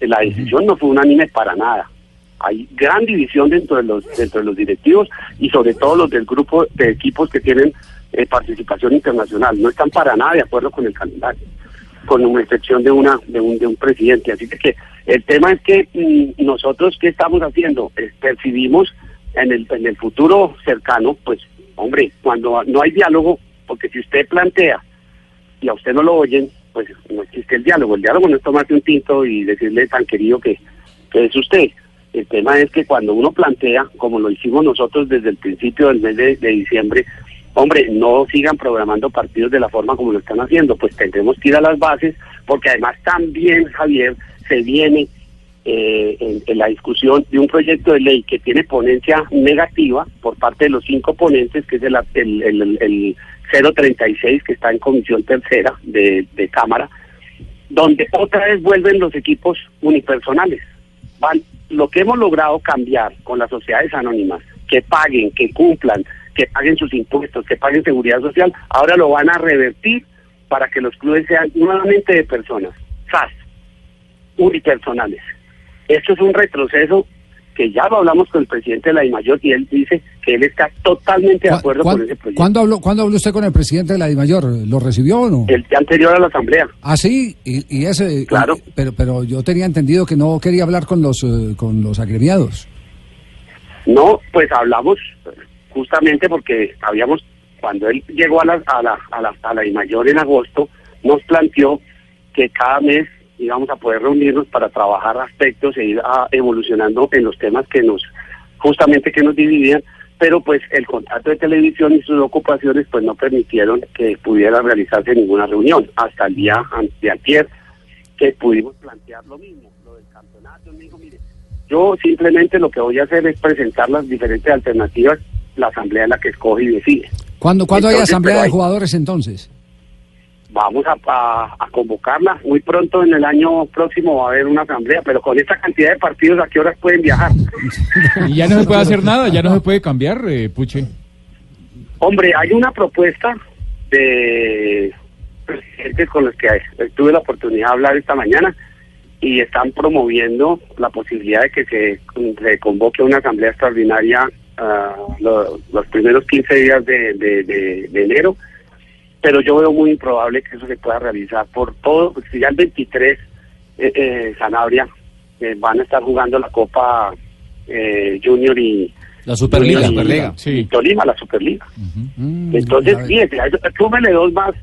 La decisión no fue unánime para nada. Hay gran división dentro de los dentro de los directivos y sobre todo los del grupo de equipos que tienen eh, participación internacional. No están para nada de acuerdo con el calendario, con una excepción de una de un, de un presidente. Así que, el tema es que mm, nosotros qué estamos haciendo, Eh, percibimos en el en el futuro cercano, pues hombre, cuando no hay diálogo, porque si usted plantea y a usted no lo oyen, pues no existe el diálogo. El diálogo no es tomarse un tinto y decirle tan querido que, es usted. El tema es que cuando uno plantea, como lo hicimos nosotros desde el principio del mes de diciembre, hombre, no sigan programando partidos de la forma como lo están haciendo, pues tendremos que ir a las bases, porque además también, Javier, se viene eh, en, la discusión de un proyecto de ley que tiene ponencia negativa por parte de los cinco ponentes, que es el, el, el, el 036, que está en comisión tercera de, de Cámara, donde otra vez vuelven los equipos unipersonales. Van, lo que hemos logrado cambiar con las sociedades anónimas, que paguen, que cumplan, que paguen sus impuestos, que paguen seguridad social, ahora lo van a revertir para que los clubes sean nuevamente de personas, SAS, unipersonales. Esto es un retroceso que ya lo hablamos con el presidente de la DIMAYOR y él dice que él está totalmente de acuerdo con ese proyecto. ¿Cuándo habló, ¿Cuándo habló usted con el presidente de la DIMAYOR? ¿Lo recibió o no? El día anterior a la asamblea. Ah, sí, y, y ese... Claro. y- pero, pero yo tenía entendido que no quería hablar con los, eh, con los agremiados. No, pues hablamos justamente porque habíamos, cuando él llegó a la, a la, a la, a la DIMAYOR en agosto, nos planteó que cada mes íbamos a poder reunirnos para trabajar aspectos e ir ah, evolucionando en los temas que nos, justamente que nos dividían, pero pues el contrato de televisión y sus ocupaciones pues no permitieron que pudiera realizarse ninguna reunión hasta el día de antier que pudimos plantear lo mismo, lo del campeonato, me dijo, mire, yo simplemente lo que voy a hacer es presentar las diferentes alternativas, la asamblea es la que escoge y decide. ¿Cuándo, ¿cuándo hay asamblea de hay- jugadores entonces? Vamos a, a- a convocarla. Muy pronto en el año próximo va a haber una asamblea, pero con esta cantidad de partidos, ¿a qué horas pueden viajar? Y ya no se puede hacer nada, ya no se puede cambiar, eh, Puche. Hombre, hay una propuesta de presidentes con los que tuve la oportunidad de hablar esta mañana y están promoviendo la posibilidad de que se, se convoque una asamblea extraordinaria ah, lo- los primeros 15 días de, de- de- de enero, pero yo veo muy improbable que eso se pueda realizar por todo, porque si ya el 23 eh, eh, Sanabria eh, van a estar jugando la Copa eh, Junior y La Superliga. Junior y- Superliga. y Tolima, la Superliga. Entonces, fíjese, a eso- súmele dos más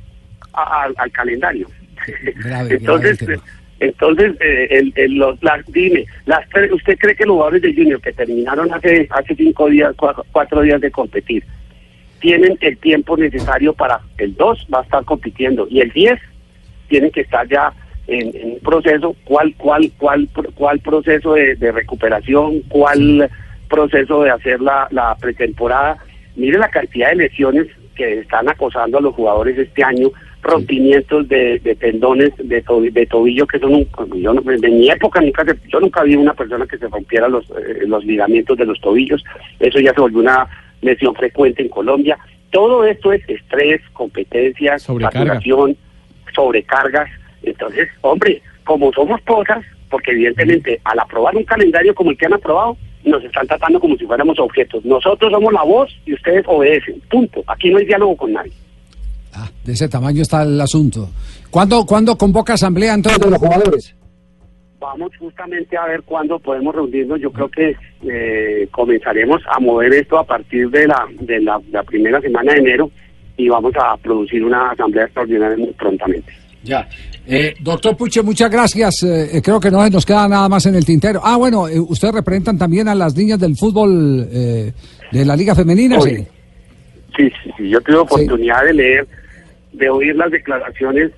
a- al- al calendario. entonces, eh, entonces eh, el, los- las, dime, las ¿usted cree que los jugadores de Junior que terminaron hace hace cinco días, cua- cuatro, días de competir, tienen el tiempo necesario para el 2 va a estar compitiendo y el 10 tienen que estar ya en, un proceso, cuál, cuál, cuál, cuál proceso de, recuperación, cuál proceso de hacer la pretemporada. Mire la cantidad de lesiones que están acosando a los jugadores este año, rompimientos de, de tendones de, to- de tobillo que son un, yo no- de mi época nunca yo nunca vi una persona que se rompiera los, eh, los ligamentos de los tobillos, eso ya se volvió una lesión frecuente en Colombia. Todo esto es estrés, competencias, Sobrecarga. sobrecargas. Entonces, hombre, como somos pocas, porque evidentemente al aprobar un calendario como el que han aprobado, nos están tratando como si fuéramos objetos. Nosotros somos la voz y ustedes obedecen. Punto. Aquí no hay diálogo con nadie. De ese tamaño está el asunto. ¿Cuándo, ¿cuándo convoca asamblea entonces de los jugadores? Vamos justamente a ver cuándo podemos reunirnos. Yo creo que eh, comenzaremos a mover esto a partir de la, de la, la primera semana de enero y vamos a producir una asamblea extraordinaria muy prontamente. Ya. Eh, doctor Puche, muchas gracias. Eh, creo que no se nos queda nada más en el tintero. Ah, bueno, eh, ustedes representan también a las niñas del fútbol eh, de la Liga Femenina, Sí, sí, sí, yo tuve oportunidad de leer, de oír las declaraciones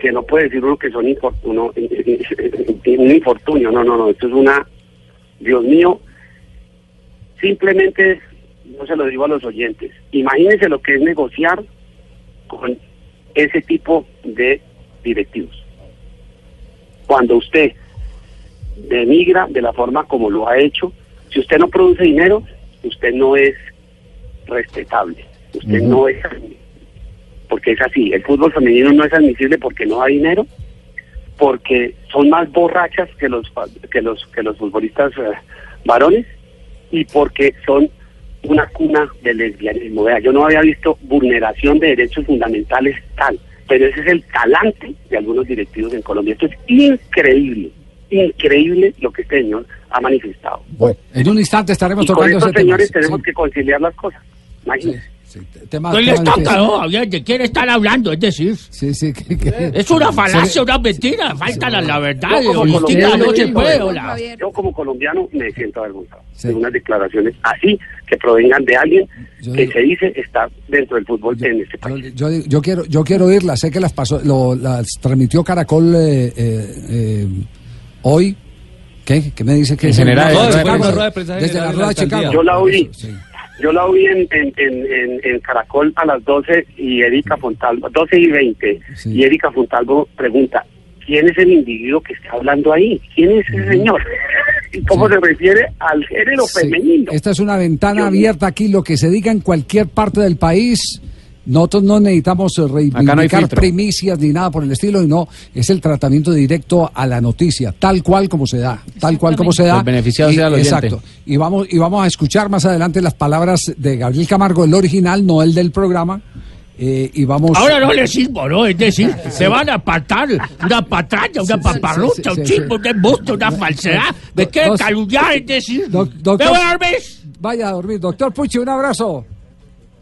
que no puede decir uno que son infortunio, un infortunio, no, no, no, esto es una, Dios mío, simplemente, no se lo digo a los oyentes, imagínense lo que es negociar con ese tipo de directivos. Cuando usted denigra de la forma como lo ha hecho, si usted no produce dinero, usted no es respetable. Usted no es porque es así. El fútbol femenino no es admisible porque no hay dinero, porque son más borrachas que los que los que los futbolistas eh, varones y porque son una cuna de lesbianismo. Vea, yo no había visto vulneración de derechos fundamentales tal, pero ese es el talante de algunos directivos en Colombia. Esto es increíble, increíble lo que este señor ha manifestado. Bueno, en un instante estaremos Y con tocando estos ese tema. señores Sí, tenemos que conciliar las cosas. Imagínense. Tema- No les toca. ¿no? ¿De quién están hablando? Es decir, Sí, sí, que- que- es una falacia, una mentira. Falta la, la verdad. Yo como colombiano, no se me puede. siento hola. avergonzado. Yo como colombiano me siento avergonzado de unas declaraciones así que provengan de alguien que se dice estar dentro del fútbol en este país. Yo, yo quiero yo quiero oírlas, sé que las pasó, lo, las transmitió Caracol eh, eh, eh, hoy. ¿Qué? ¿Qué me dice que En general, Desde la rueda de Chicago. Yo la oí. Sí. Yo la oí en, en, en, en- Caracol a las 12 y Erika Fontalvo, 12 y 20, y Erika Fontalvo pregunta, ¿quién es el individuo que está hablando ahí? ¿Quién es ese señor? ¿Y cómo se refiere al género Sí, femenino? Esta es una ventana abierta aquí, lo que se diga en cualquier parte del país Nosotros no necesitamos eh, no reivindicar filtro. primicias ni nada por el estilo, y no, es el tratamiento directo a la noticia, tal cual como se da, tal cual como se da. El beneficiado Y- sea el oyente. Exacto. Y vamos, y vamos a escuchar más adelante las palabras de Gabriel Camargo, el original, no el del programa. eh, y vamos. Ahora no le sirvo, ¿no? Es decir, se van a patar una patraña, una paparrucha, un chisme, un embuste, una falsedad. Me quieren calumniar, es decir. Doc- ¿Me doctor- voy a dormir? Vaya a dormir. Doctor Puchi, un abrazo.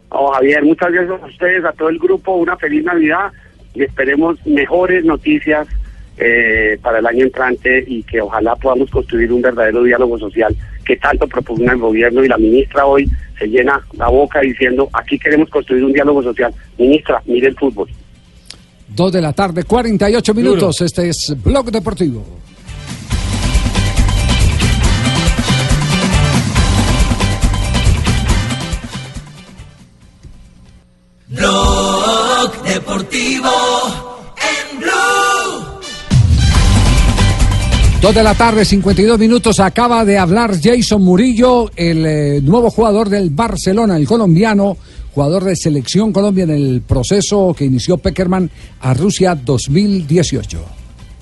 Oh, Javier, muchas gracias a ustedes, a todo el grupo, una feliz Navidad y esperemos mejores noticias eh, para el año entrante y que ojalá podamos construir un verdadero diálogo social que tanto propugna el gobierno y la ministra hoy se llena la boca diciendo aquí queremos construir un diálogo social. Ministra, mire el fútbol. Dos de la tarde, 48 minutos. Este es Blog Deportivo. Blog Deportivo en Blue. Dos de la tarde, 52 minutos. Acaba de hablar Jason Murillo, el eh, nuevo jugador del Barcelona, el colombiano, jugador de Selección Colombia en el proceso que inició Peckerman a Rusia 2018.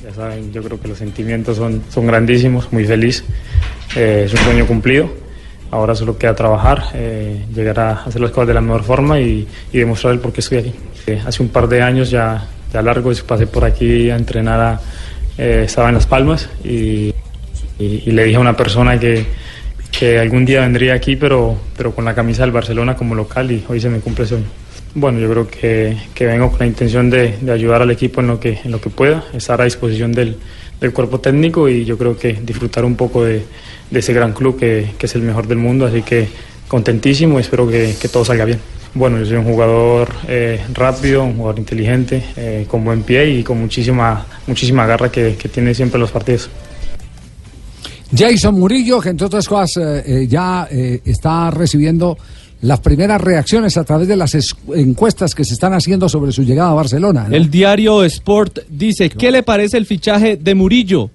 Ya saben, yo creo que los sentimientos son, son grandísimos, muy feliz. Eh, es un sueño cumplido. Ahora solo queda trabajar, eh, llegar a hacer las cosas de la mejor forma y, y demostrar el por qué estoy aquí. Eh, hace un par de años ya, ya largo pasé por aquí a entrenar, eh, estaba en Las Palmas y le dije a una persona que, que algún día vendría aquí, pero, pero con la camisa del Barcelona como local y hoy se me cumple el sueño. Bueno, yo creo que, que vengo con la intención de, de ayudar al equipo en lo que, en lo que pueda, estar a disposición del, del cuerpo técnico y yo creo que disfrutar un poco de, ese gran club que, que es el mejor del mundo, así que contentísimo y espero que, que todo salga bien. Bueno, yo soy un jugador eh, rápido, un jugador inteligente, eh, con buen pie y con muchísima, muchísima garra que, que tiene siempre los partidos. Jason Murillo, entre otras cosas eh, eh, ya está recibiendo las primeras reacciones a través de las es- encuestas que se están haciendo sobre su llegada a Barcelona. ¿no? El diario Sport dice, ¿qué le parece el fichaje de Murillo?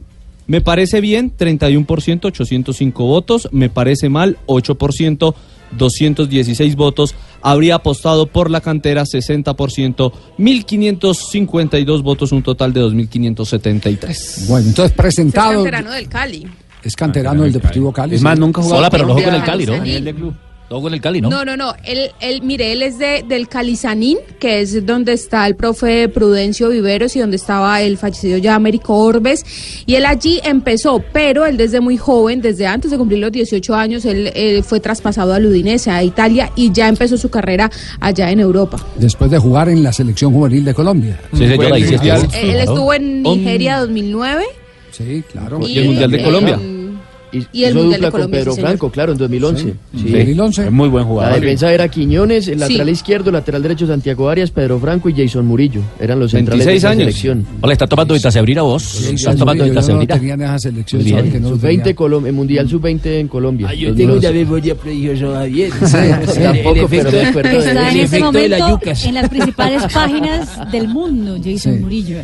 Me parece bien, 31%, 805 votos. Me parece mal, 8%, 216 votos. Habría apostado por la cantera, 60%, 1.552 votos, un total de 2.573. Bueno, entonces Es presentado. canterano del Cali. Es canterano del Deportivo Cali. Es más, nunca ha jugado. Hola, pero no jugó en el Cali, Cali, ¿no? Jugó en el Cali, ¿no? No, no, no. Él, él, mire, él es de, del Calizanín, que es donde está el profe Prudencio Viveros y donde estaba el fallecido ya Américo Orbes. Y él allí empezó, pero él desde muy joven, desde antes de cumplir los 18 años, él eh, fue traspasado al Udinese, a Italia, y ya empezó su carrera allá en Europa. Después de jugar en la selección juvenil de Colombia. Sí, señora, ahí sí estuvo. Él, él estuvo en Nigeria 2009. Sí, claro. Y el Mundial de eh, Colombia. Y, Y el Mundial de dupla con Colombia, Pedro. Franco, claro, en 2011. Sí. Sí. 2011. Es muy buen La jugador. defensa era Quiñones, el lateral Sí. izquierdo, lateral derecho Santiago Arias, Pedro Franco y Jason Murillo. Eran los centrales 26 de años. selección. Hola, ¿está tomando Vitasebrina vos? Sí, ¿Estás tomando yo no lo Vitasebrina? tenía en esa selección. Bien. que no lo Sub-20 tenía. Colom- el Mundial Sub-20 en Colombia. Ah, yo 2011. tengo una memoria prodigiosa, sí, tampoco, pero me acuerdo de Está en El ese efecto de las momento en las principales páginas del mundo, Jason Sí. Murillo.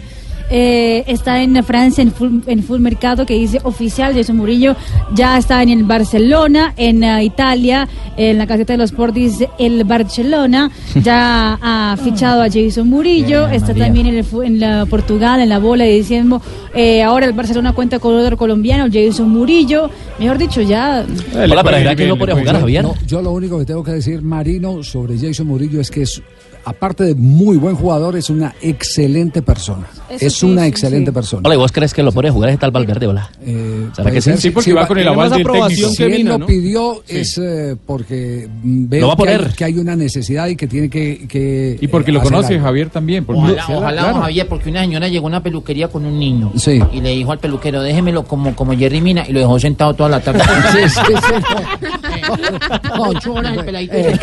Eh, está en Francia, en full, en full Mercado, que dice oficial, Jason Murillo. Ya está en el Barcelona, en eh, Italia, en la caseta de los Sport dice el Barcelona, ya ha fichado a Jason Murillo, Bien, está María. también en, el, en la Portugal, en la bola, y diciendo, eh, ahora el Barcelona cuenta con otro colombiano, Jason Murillo, mejor dicho, ya... Hola, ¿será que no puede jugar, Javier? No, yo lo único que tengo que decir, Marino, sobre Jason Murillo es que es, aparte de muy buen jugador, es una excelente persona. Eso es sí, una sí, excelente sí. persona. Hola, ¿y vos crees que lo puede jugar ese tal Valverde, hola? Eh, ¿Será que sí? ser, Sí, porque va con el aval del aprobación técnico. Si que él lo ¿no? pidió es eh, porque a que hay-. Que, una necesidad y que tiene que... que, Y porque eh, lo conoce algo. Javier también. porque- Ojalá, ojalá, claro. Javier, porque una señora llegó a una peluquería con un niño Sí. y le dijo al peluquero, déjemelo como, como Jerry Mina y lo dejó sentado toda la tarde. No, Ocho horas el peladito. eh,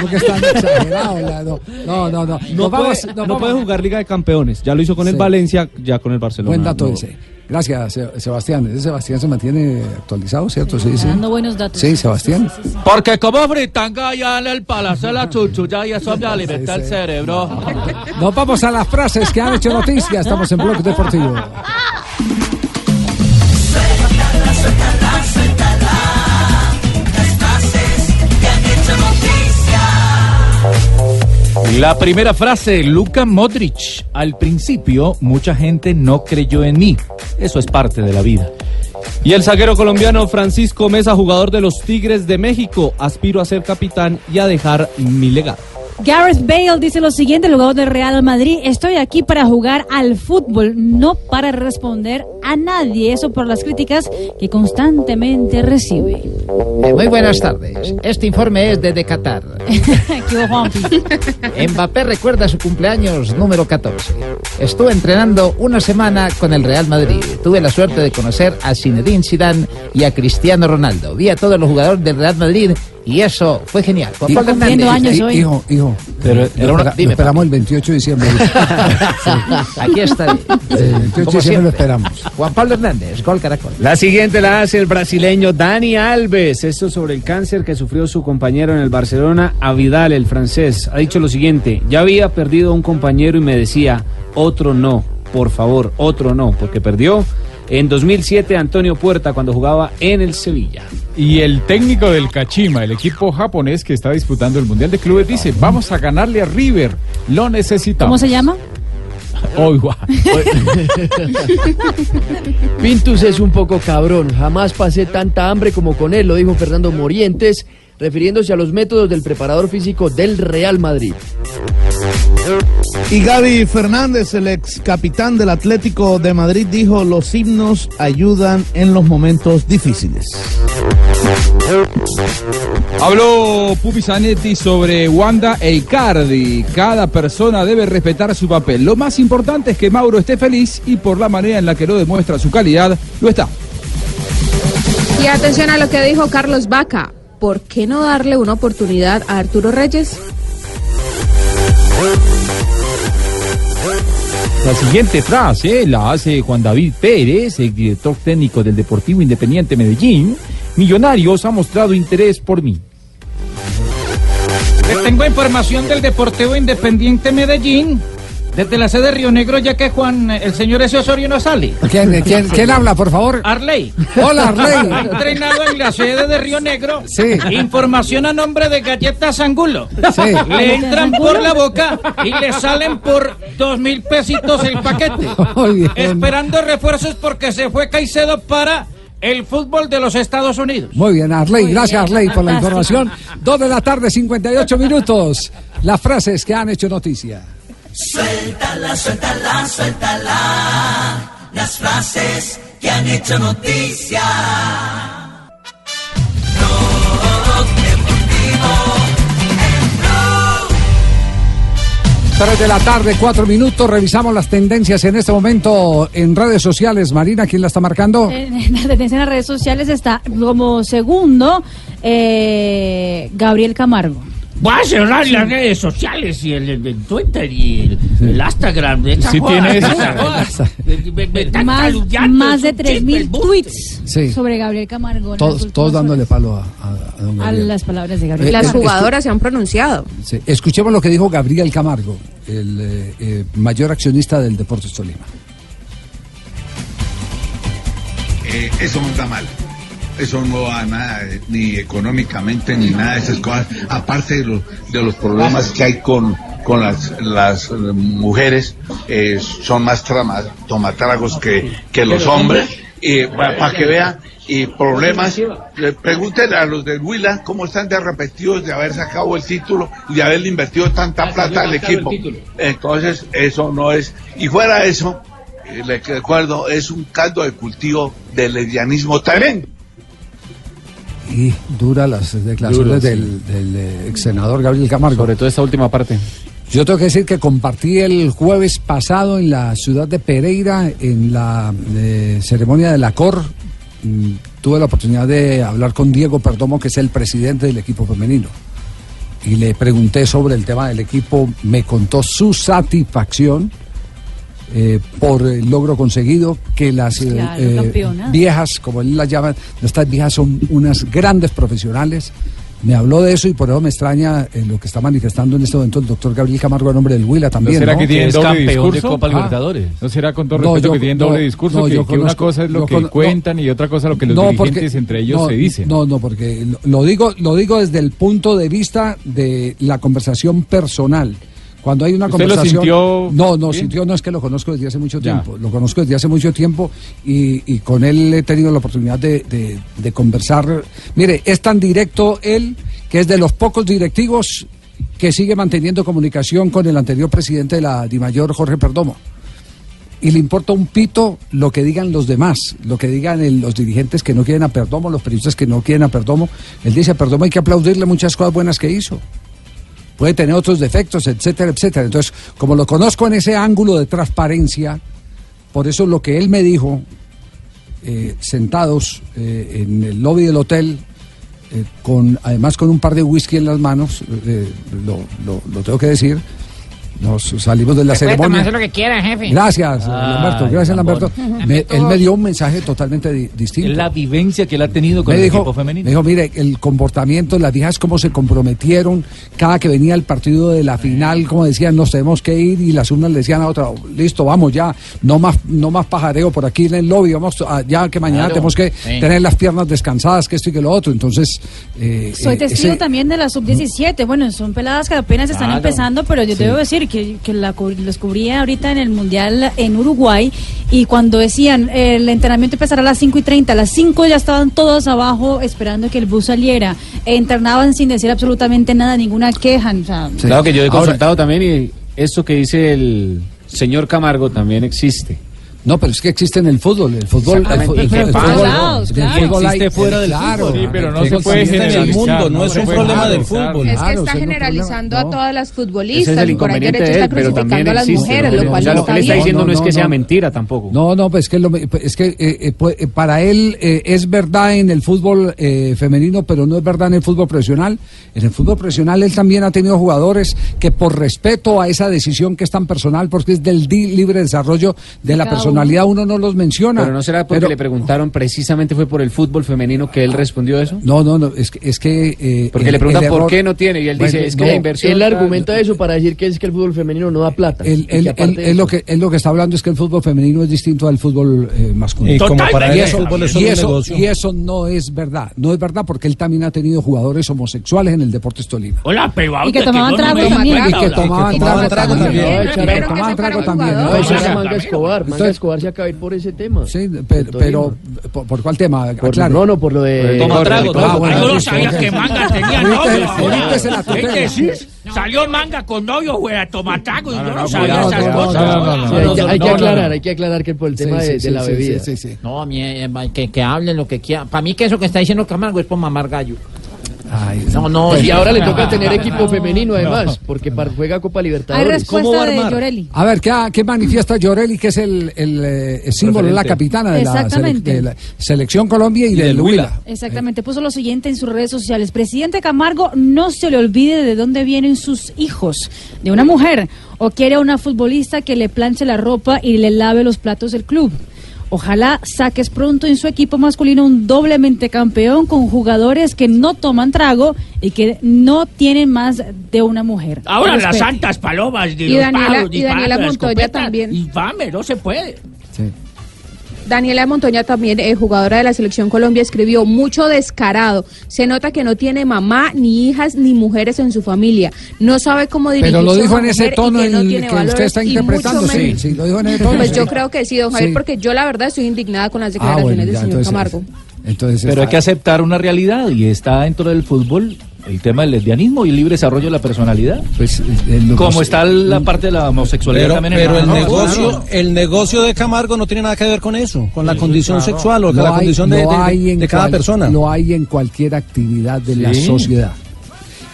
porque la- No, no, no. no. Puede, vamos- nos no vamos- puede jugar Liga de Campeones. Ya lo hizo con el. Valencia, ya con el Barcelona. Buen dato no. ese. Gracias, Se- Sebastián. Ese Sebastián se mantiene actualizado, ¿cierto? Sí, sí. Dando buenos datos. Sí, Sebastián. Porque como fritanga allá en el Palacio de la Chuchuya y eso me alimenta el cerebro. Nos vamos a las frases que han hecho noticia. Estamos en Blog Deportivo. La primera frase, Luka Modric. Al principio, mucha gente no creyó en mí. Eso es parte de la vida. Y el zaguero colombiano Francisco Mesa, jugador de los Tigres de México, aspiro a ser capitán y a dejar mi legado. Gareth Bale dice lo siguiente, el jugador del Real Madrid, estoy aquí para jugar al fútbol, no para responder a nadie, eso por las críticas que constantemente recibe. Muy buenas tardes. Este informe es desde Qatar. Mbappé recuerda su cumpleaños número 14. Estuve entrenando una semana con el Real Madrid. Tuve la suerte de conocer a Zinedine Zidane y a Cristiano Ronaldo. Vi a todos los jugadores del Real Madrid y eso fue genial. Juan Pablo Hernández. Hi- Hijo, hijo. Pero lo, era una- espera- dime, lo esperamos el 28 de diciembre. Aquí está. El 28 de diciembre lo esperamos. Juan Pablo Hernández, Gol Caracol. La siguiente la hace el brasileño Dani Alves. Esto sobre el cáncer que sufrió su compañero en el Barcelona, Avidal, el francés. Ha dicho lo siguiente: Ya había perdido a un compañero y me decía, otro no, por favor, otro no, porque perdió en 2007 Antonio Puerta cuando jugaba en el Sevilla. Y el técnico del Kachima, el equipo japonés que está disputando el Mundial de Clubes, dice, vamos a ganarle a River, lo necesitamos. ¿Cómo se llama? Oiga. Pintus es un poco cabrón. Jamás pasé tanta hambre como con él, lo dijo Fernando Morientes, refiriéndose a los métodos del preparador físico del Real Madrid. Y Gaby Fernández, el ex capitán del Atlético de Madrid, dijo, los himnos ayudan en los momentos difíciles. Habló Pupi Zanetti sobre Wanda e Icardi. Cada persona debe respetar su papel. Lo más importante es que Mauro esté feliz y por la manera en la que lo demuestra su calidad, lo está. Y atención a lo que dijo Carlos Vaca. ¿Por qué no darle una oportunidad a Arturo Reyes? La siguiente frase la hace Juan David Pérez, el director técnico del Deportivo Independiente Medellín. Millonarios ha mostrado interés por mí. Les tengo información del Deportivo Independiente Medellín. Desde la sede de Río Negro, ya que Juan, el señor ese Osorio no sale. ¿Quién, quién, quién habla, por favor? Arley. Hola, Arley. Ha entrenado en la sede de Río Negro. Sí. Información a nombre de Galletas Angulo. Sí. Le entran por la boca y le salen por dos mil pesitos el paquete. Muy bien. Esperando refuerzos porque se fue Caicedo para el fútbol de los Estados Unidos. Muy bien, Arley, gracias Arley por la información. Dos de la tarde, 58 minutos. Las frases que han hecho noticia. Suéltala, suéltala, suéltala. Las frases que han hecho noticia. Tres de la tarde, cuatro minutos. Revisamos las tendencias en este momento en redes sociales. Marina, ¿quién la está marcando? En la tendencia en las redes sociales está como segundo eh, Gabriel Camargo. Voy a cerrar las redes sociales y el, el- el Twitter y el, el Instagram. de Sí tiene Más, más de un 3.000 chisme, tweets Sí. sobre Gabriel Camargo. Todos, dándole palo a, a- a don a Gabriel. las palabras de Gabriel. Eh, Las eh, jugadoras se han pronunciado. Sí, Escuchemos lo que dijo Gabriel Camargo, el eh, eh, mayor accionista del Deportes Tolima. Eh, eso no está mal. Eso no va a nada, eh, ni económicamente, ni nada de esas cosas. Aparte de, los de los problemas que hay con, con las, las eh, mujeres, eh, son más trama- tomatragos que, que los hombres. Para que vean, y problemas. Le pregunten a los del Huila cómo están de arrepentidos de haber sacado el título y de haberle invertido tanta plata al equipo. Entonces, eso no es. Y fuera eso, le recuerdo, es un caldo de cultivo del lesbianismo tremendo. Y dura las declaraciones del, del, eh, ex senador Gabriel Camargo. Sobre todo esta última parte. Yo tengo que decir que compartí el jueves pasado en la ciudad de Pereira, en la eh, ceremonia de la COR. Mm, Tuve la oportunidad de hablar con Diego Perdomo, que es el presidente del equipo femenino. Y le pregunté sobre el tema del equipo. Me contó su satisfacción eh, por el logro conseguido, que las eh, Claro, eh, viejas, como él las llama, nuestras viejas son unas grandes profesionales. Me habló de eso y por eso me extraña eh, lo que está manifestando en este momento el doctor Gabriel Camargo a nombre del Huila ¿No también. será ¿no? que tienen es doble campeón de discurso? Ah, Libertadores. ¿No será con todo No, respeto yo- que tienen no, doble discurso? no, que, yo que una cosa es lo que cuentan y otra cosa lo que los No, dirigentes entre ellos no, se dicen. No, no, porque lo- lo digo, lo digo desde el punto de vista de la conversación personal Cuando hay una ¿Usted lo conversación. sintió no, no, bien? sintió, no es que lo conozco desde hace mucho Ya. tiempo. Lo conozco desde hace mucho tiempo y, y con él he tenido la oportunidad de, de- de conversar. Mire, es tan directo él que es de los pocos directivos que sigue manteniendo comunicación con el anterior presidente de la DIMAYOR, Jorge Perdomo. Y le importa un pito lo que digan los demás, lo que digan el- los dirigentes que no quieren a Perdomo, los periodistas que no quieren a Perdomo. Él dice a Perdomo hay que aplaudirle muchas cosas buenas que hizo. Puede tener otros defectos, etcétera, etcétera. Entonces, como lo conozco en ese ángulo de transparencia, por eso lo que él me dijo, eh, sentados eh, en el lobby del hotel, eh, con además con un par de whisky en las manos, lo- lo tengo que decir, nos salimos de la Se puede ceremonia. tomarse lo que quiera, jefe. Gracias, Ay, Lamberto. Gracias, Lamberto. Me- él me dio un mensaje totalmente di- distinto. Es la vivencia que él ha tenido con me el dijo, equipo femenino. me dijo, mire, el comportamiento, las viejas cómo se comprometieron, cada que venía el partido de la final, como decían, nos tenemos que ir, y las unas le decían a otra, listo, vamos ya, no más, no más pajareo por aquí en el lobby, vamos a- ya que mañana Claro. tenemos que Sí. tener las piernas descansadas, que esto y que lo otro. Entonces, eh, Soy eh, testigo ese- también de la sub-17. Bueno, son peladas que apenas están Claro. empezando, pero yo Sí. debo decir que, que la, los cubría ahorita en el Mundial en Uruguay y cuando decían eh, el entrenamiento empezará a las 5 y 30, a las 5 ya estaban todos abajo esperando que el bus saliera. Entrenaban sin decir absolutamente nada, ninguna queja. o sea, Claro que yo he Ahora- consultado también y esto que dice el señor Camargo también existe. No, pero es que existe en el fútbol. El fútbol, el fu- el fútbol- el claro. fútbol hay- Existe fuera del claro, fútbol. Sí, pero no se puede existe en el generalizar, mundo, no no es un problema del generalizar. fútbol. Es que Claro, está generalizando a todas las futbolistas. es el por ahí inconveniente derecho de está crucificando también a las existe. mujeres, lo cual o sea, no lo que está le está diciendo no, es que sea no. mentira tampoco. No, no, pues es que, lo- es que eh, eh, pues, eh, para él eh, es verdad en el fútbol eh, femenino, pero no es verdad en el fútbol profesional. En el fútbol profesional él también ha tenido jugadores que por respeto a esa decisión que es tan personal, porque es del libre desarrollo de la Cada personalidad, uno no los menciona. Pero no será porque Pero- le preguntaron precisamente fue por el fútbol femenino que él respondió eso. No, no, no, es que... Es que eh, Porque el- le preguntan por error- qué no tiene y él dice Bueno, es que no, la inversión. Él tal". argumenta eso para decir que es que el fútbol femenino no da plata. Él, Y él- él- él lo eso- que, él lo que está hablando es que el fútbol femenino es distinto al fútbol eh, masculino. Y como para y eso, y eso- y eso no es verdad. No es verdad porque él también ha tenido jugadores homosexuales en el Deportes Tolima. Hola, pero Y que tomaban trago Y también. que tomaban trago también. No, Y tomaban trago también. No, ¿no? Escobar. Entonces- Escobar se acaba de ir por ese tema. Sí, pero, pero ¿por, por cuál tema? Por- Aclare. no, no, por lo de- el Toma trago, ah, toma bueno, Yo no sabía que Manga tenía novio. ¿Qué decís? Salió Manga con novio, fuera tomataco y yo no, sabía esas cosas. hay que- aclarar, hay que aclarar que por el tema de, la bebida. sí, sí, No, mi- eh, que, que hablen lo que quieran. Para mí que eso que está diciendo Camargo es por mamar gallo. No, no. y sí. ahora le toca tener equipo femenino además, porque par- juega Copa Hay Libertadores. respuesta de Llorelli. A ver, ¿qué, ha- qué manifiesta Llorelli, que es el, el, eh, el símbolo, la capitana de la, de la Selección Colombia y, del Huila? Exactamente, puso lo siguiente en sus redes sociales. Presidente Camargo, no se le olvide de dónde vienen sus hijos, de una mujer, o quiere a una futbolista que le planche la ropa y le lave los platos del club. Ojalá saques pronto en su equipo masculino un doblemente campeón con jugadores que no toman trago y que no tienen más de una mujer. Ahora las santas palomas de Y los Daniela- pájaros y Daniela Montoya también. Infame, no se puede. Daniela Montoña también, eh, jugadora de la selección Colombia, escribió mucho descarado. Se nota que no tiene mamá, ni hijas, ni mujeres en su familia. No sabe cómo dirigirse Pero lo dijo en ese tono que no el que usted está interpretando. Sí, sí, lo dijo en ese tono. Pues sí. yo creo que sí, don Javier, Sí. porque yo la verdad estoy indignada con las Ah, declaraciones del señor entonces- Camargo. Entonces Pero hay que aceptar una realidad y está dentro del fútbol el tema del lesbianismo y el libre desarrollo de la personalidad. Pues, Como está la parte de la homosexualidad Pero, también el no, negocio, claro. el negocio de Camargo no tiene nada que ver con eso, con la condición claro. sexual o con la hay- condición de, cada cual- persona. Lo hay en cualquier actividad de la sociedad.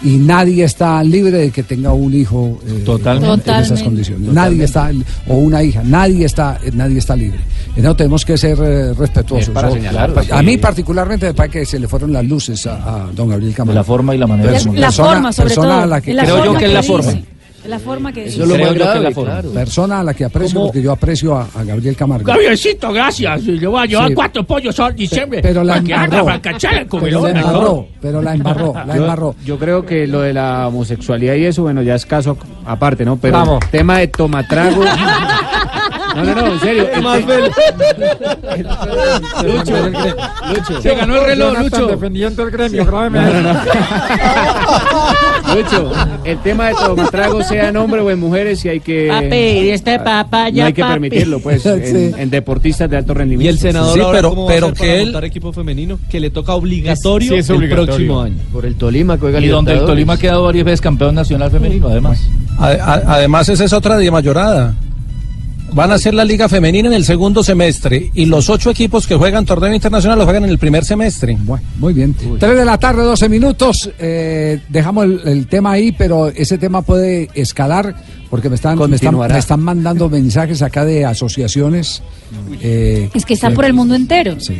Y nadie está libre de que tenga un hijo eh, Totalmente. en esas condiciones. Totalmente. Nadie está, o una hija, nadie está, eh, nadie está libre. Eso tenemos que ser eh, respetuosos. Es para señalarlo, a sí. mí particularmente me parece que se le fueron las luces a, a don Gabriel Camargo. La forma y la manera. Perso- como- La persona- forma, sobre persona todo. a la que- La Creo yo que es la forma. La forma que Eso dice. es lo más que grave, es la forma. claro. Persona a la que aprecio, ¿Cómo? porque yo aprecio a, a Gabriel Camargo. Gabrielcito, gracias. Le voy a llevar Sí. cuatro pollos en diciembre. Pero la para que haga embarró. Pero la embarró, pero la embarró, la Yo, embarró. yo creo que lo de la homosexualidad y eso, bueno, ya es caso aparte, ¿no? Pero Vamos. tema de tomatrago. No, no, no, en serio. el Más te- Lucho, Lucho. Se ganó el reloj, Jonathan Lucho. defendiendo el gremio, No, no, no. Lucho, el tema de tomatrago sea en hombres o en mujeres, si hay que. Papi, este papá No ya, hay que papi. permitirlo, pues, en, Sí. en deportistas de alto rendimiento. Y el senador Sí, ahora pero- cómo va a pero que él- equipo femenino que le toca obligatorio Sí, es el próximo año. Por el Tolima, que oiga Y donde el. Tolima ha quedado varias veces campeón nacional femenino, además. Además, esa es otra de mayorada. Van a hacer la liga femenina en el segundo semestre y los ocho equipos que juegan torneo internacional los juegan en el primer semestre. Bueno, muy bien. 3 de la tarde, 12 minutos. eh, dejamos el, el tema ahí, pero ese tema puede escalar porque me están, me están, me están mandando mensajes acá de asociaciones. eh, Es que está por el mundo entero. Sí.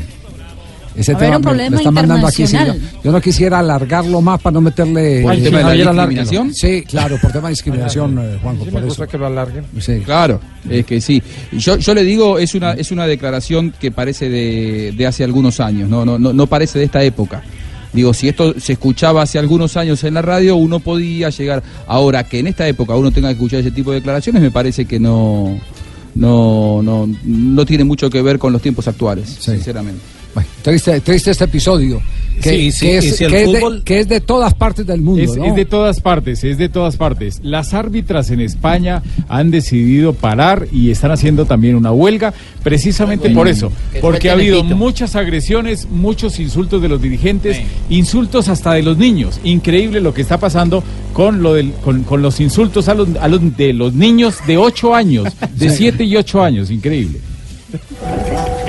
Ese tema un me- me, están mandando aquí. sí, yo, no quisiera alargarlo más para no meterle. ¿Por el eh, tema de la discriminación? Sí, claro, por tema de discriminación, eh, Juanjo. Sí, por me eso. gusta que lo alarguen. Sí. Claro, es que sí. Yo, yo le digo, es una, es una declaración que parece de, de hace algunos años, no, no, no, no parece de esta época. Digo, si esto se escuchaba hace algunos años en la radio, uno podía llegar. Ahora que en esta época uno tenga que escuchar ese tipo de declaraciones, me parece que no, no, no, no tiene mucho que ver con los tiempos actuales, sinceramente. Bueno, triste, triste este episodio. Que, Sí, sí, que y es, si de- fútbol- que es de todas partes del mundo. Es, ¿no? es de todas partes, es de todas partes. Las árbitras en España han decidido parar y están haciendo también una huelga precisamente por eso, Que porque ha habido muchas agresiones, muchos insultos de los dirigentes, insultos hasta de los niños. Increíble lo que está pasando con lo del, con, con los insultos a los, a los de los niños de 8 años, de 7 y 8 años, increíble.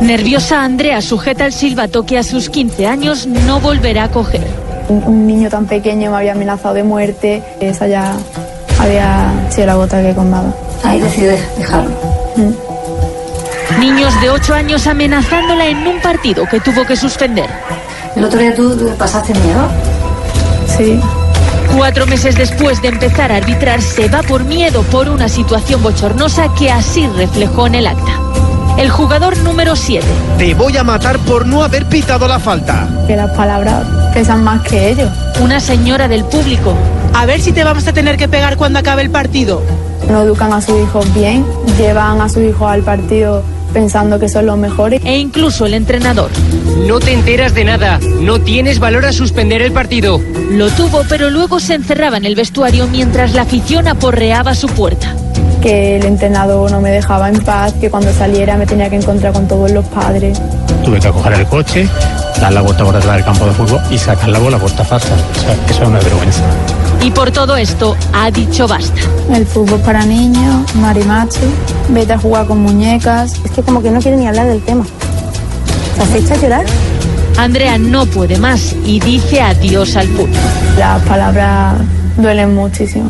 Nerviosa, Andrea sujeta el silbato que a sus 15 años no volverá a coger. Un, un niño tan pequeño me había amenazado de muerte, esa ya había sido la gota que colmaba. Ahí decide dejarlo. Niños de 8 años amenazándola en un partido que tuvo que suspender. ¿El otro día tú pasaste miedo? Sí. Cuatro meses después de empezar a arbitrar, se va por miedo por una situación bochornosa que así reflejó en el acta. El jugador número 7. Te voy a matar por no haber pitado la falta. Que las palabras pesan más que ellos. Una señora del público. A ver si te vamos a tener que pegar cuando acabe el partido. No educan a sus hijos bien, llevan a sus hijos al partido pensando que son los mejores. E incluso el entrenador. No te enteras de nada. No tienes valor a suspender el partido. Lo tuvo, pero luego se encerraba en el vestuario mientras la afición aporreaba su puerta. Que el entrenador no me dejaba en paz, que cuando saliera me tenía que encontrar con todos los padres. Tuve que coger el coche, dar la vuelta por detrás del campo de fútbol y sacar la bola vuelta falsa. O sea, eso es una vergüenza. Y por todo esto ha dicho basta. El fútbol para niños, marimacho, vete a jugar con muñecas. Es que como que no quiere ni hablar del tema. ¿Te has hecho llorar? Andrea no puede más y dice adiós al fútbol. Las palabras duelen muchísimo.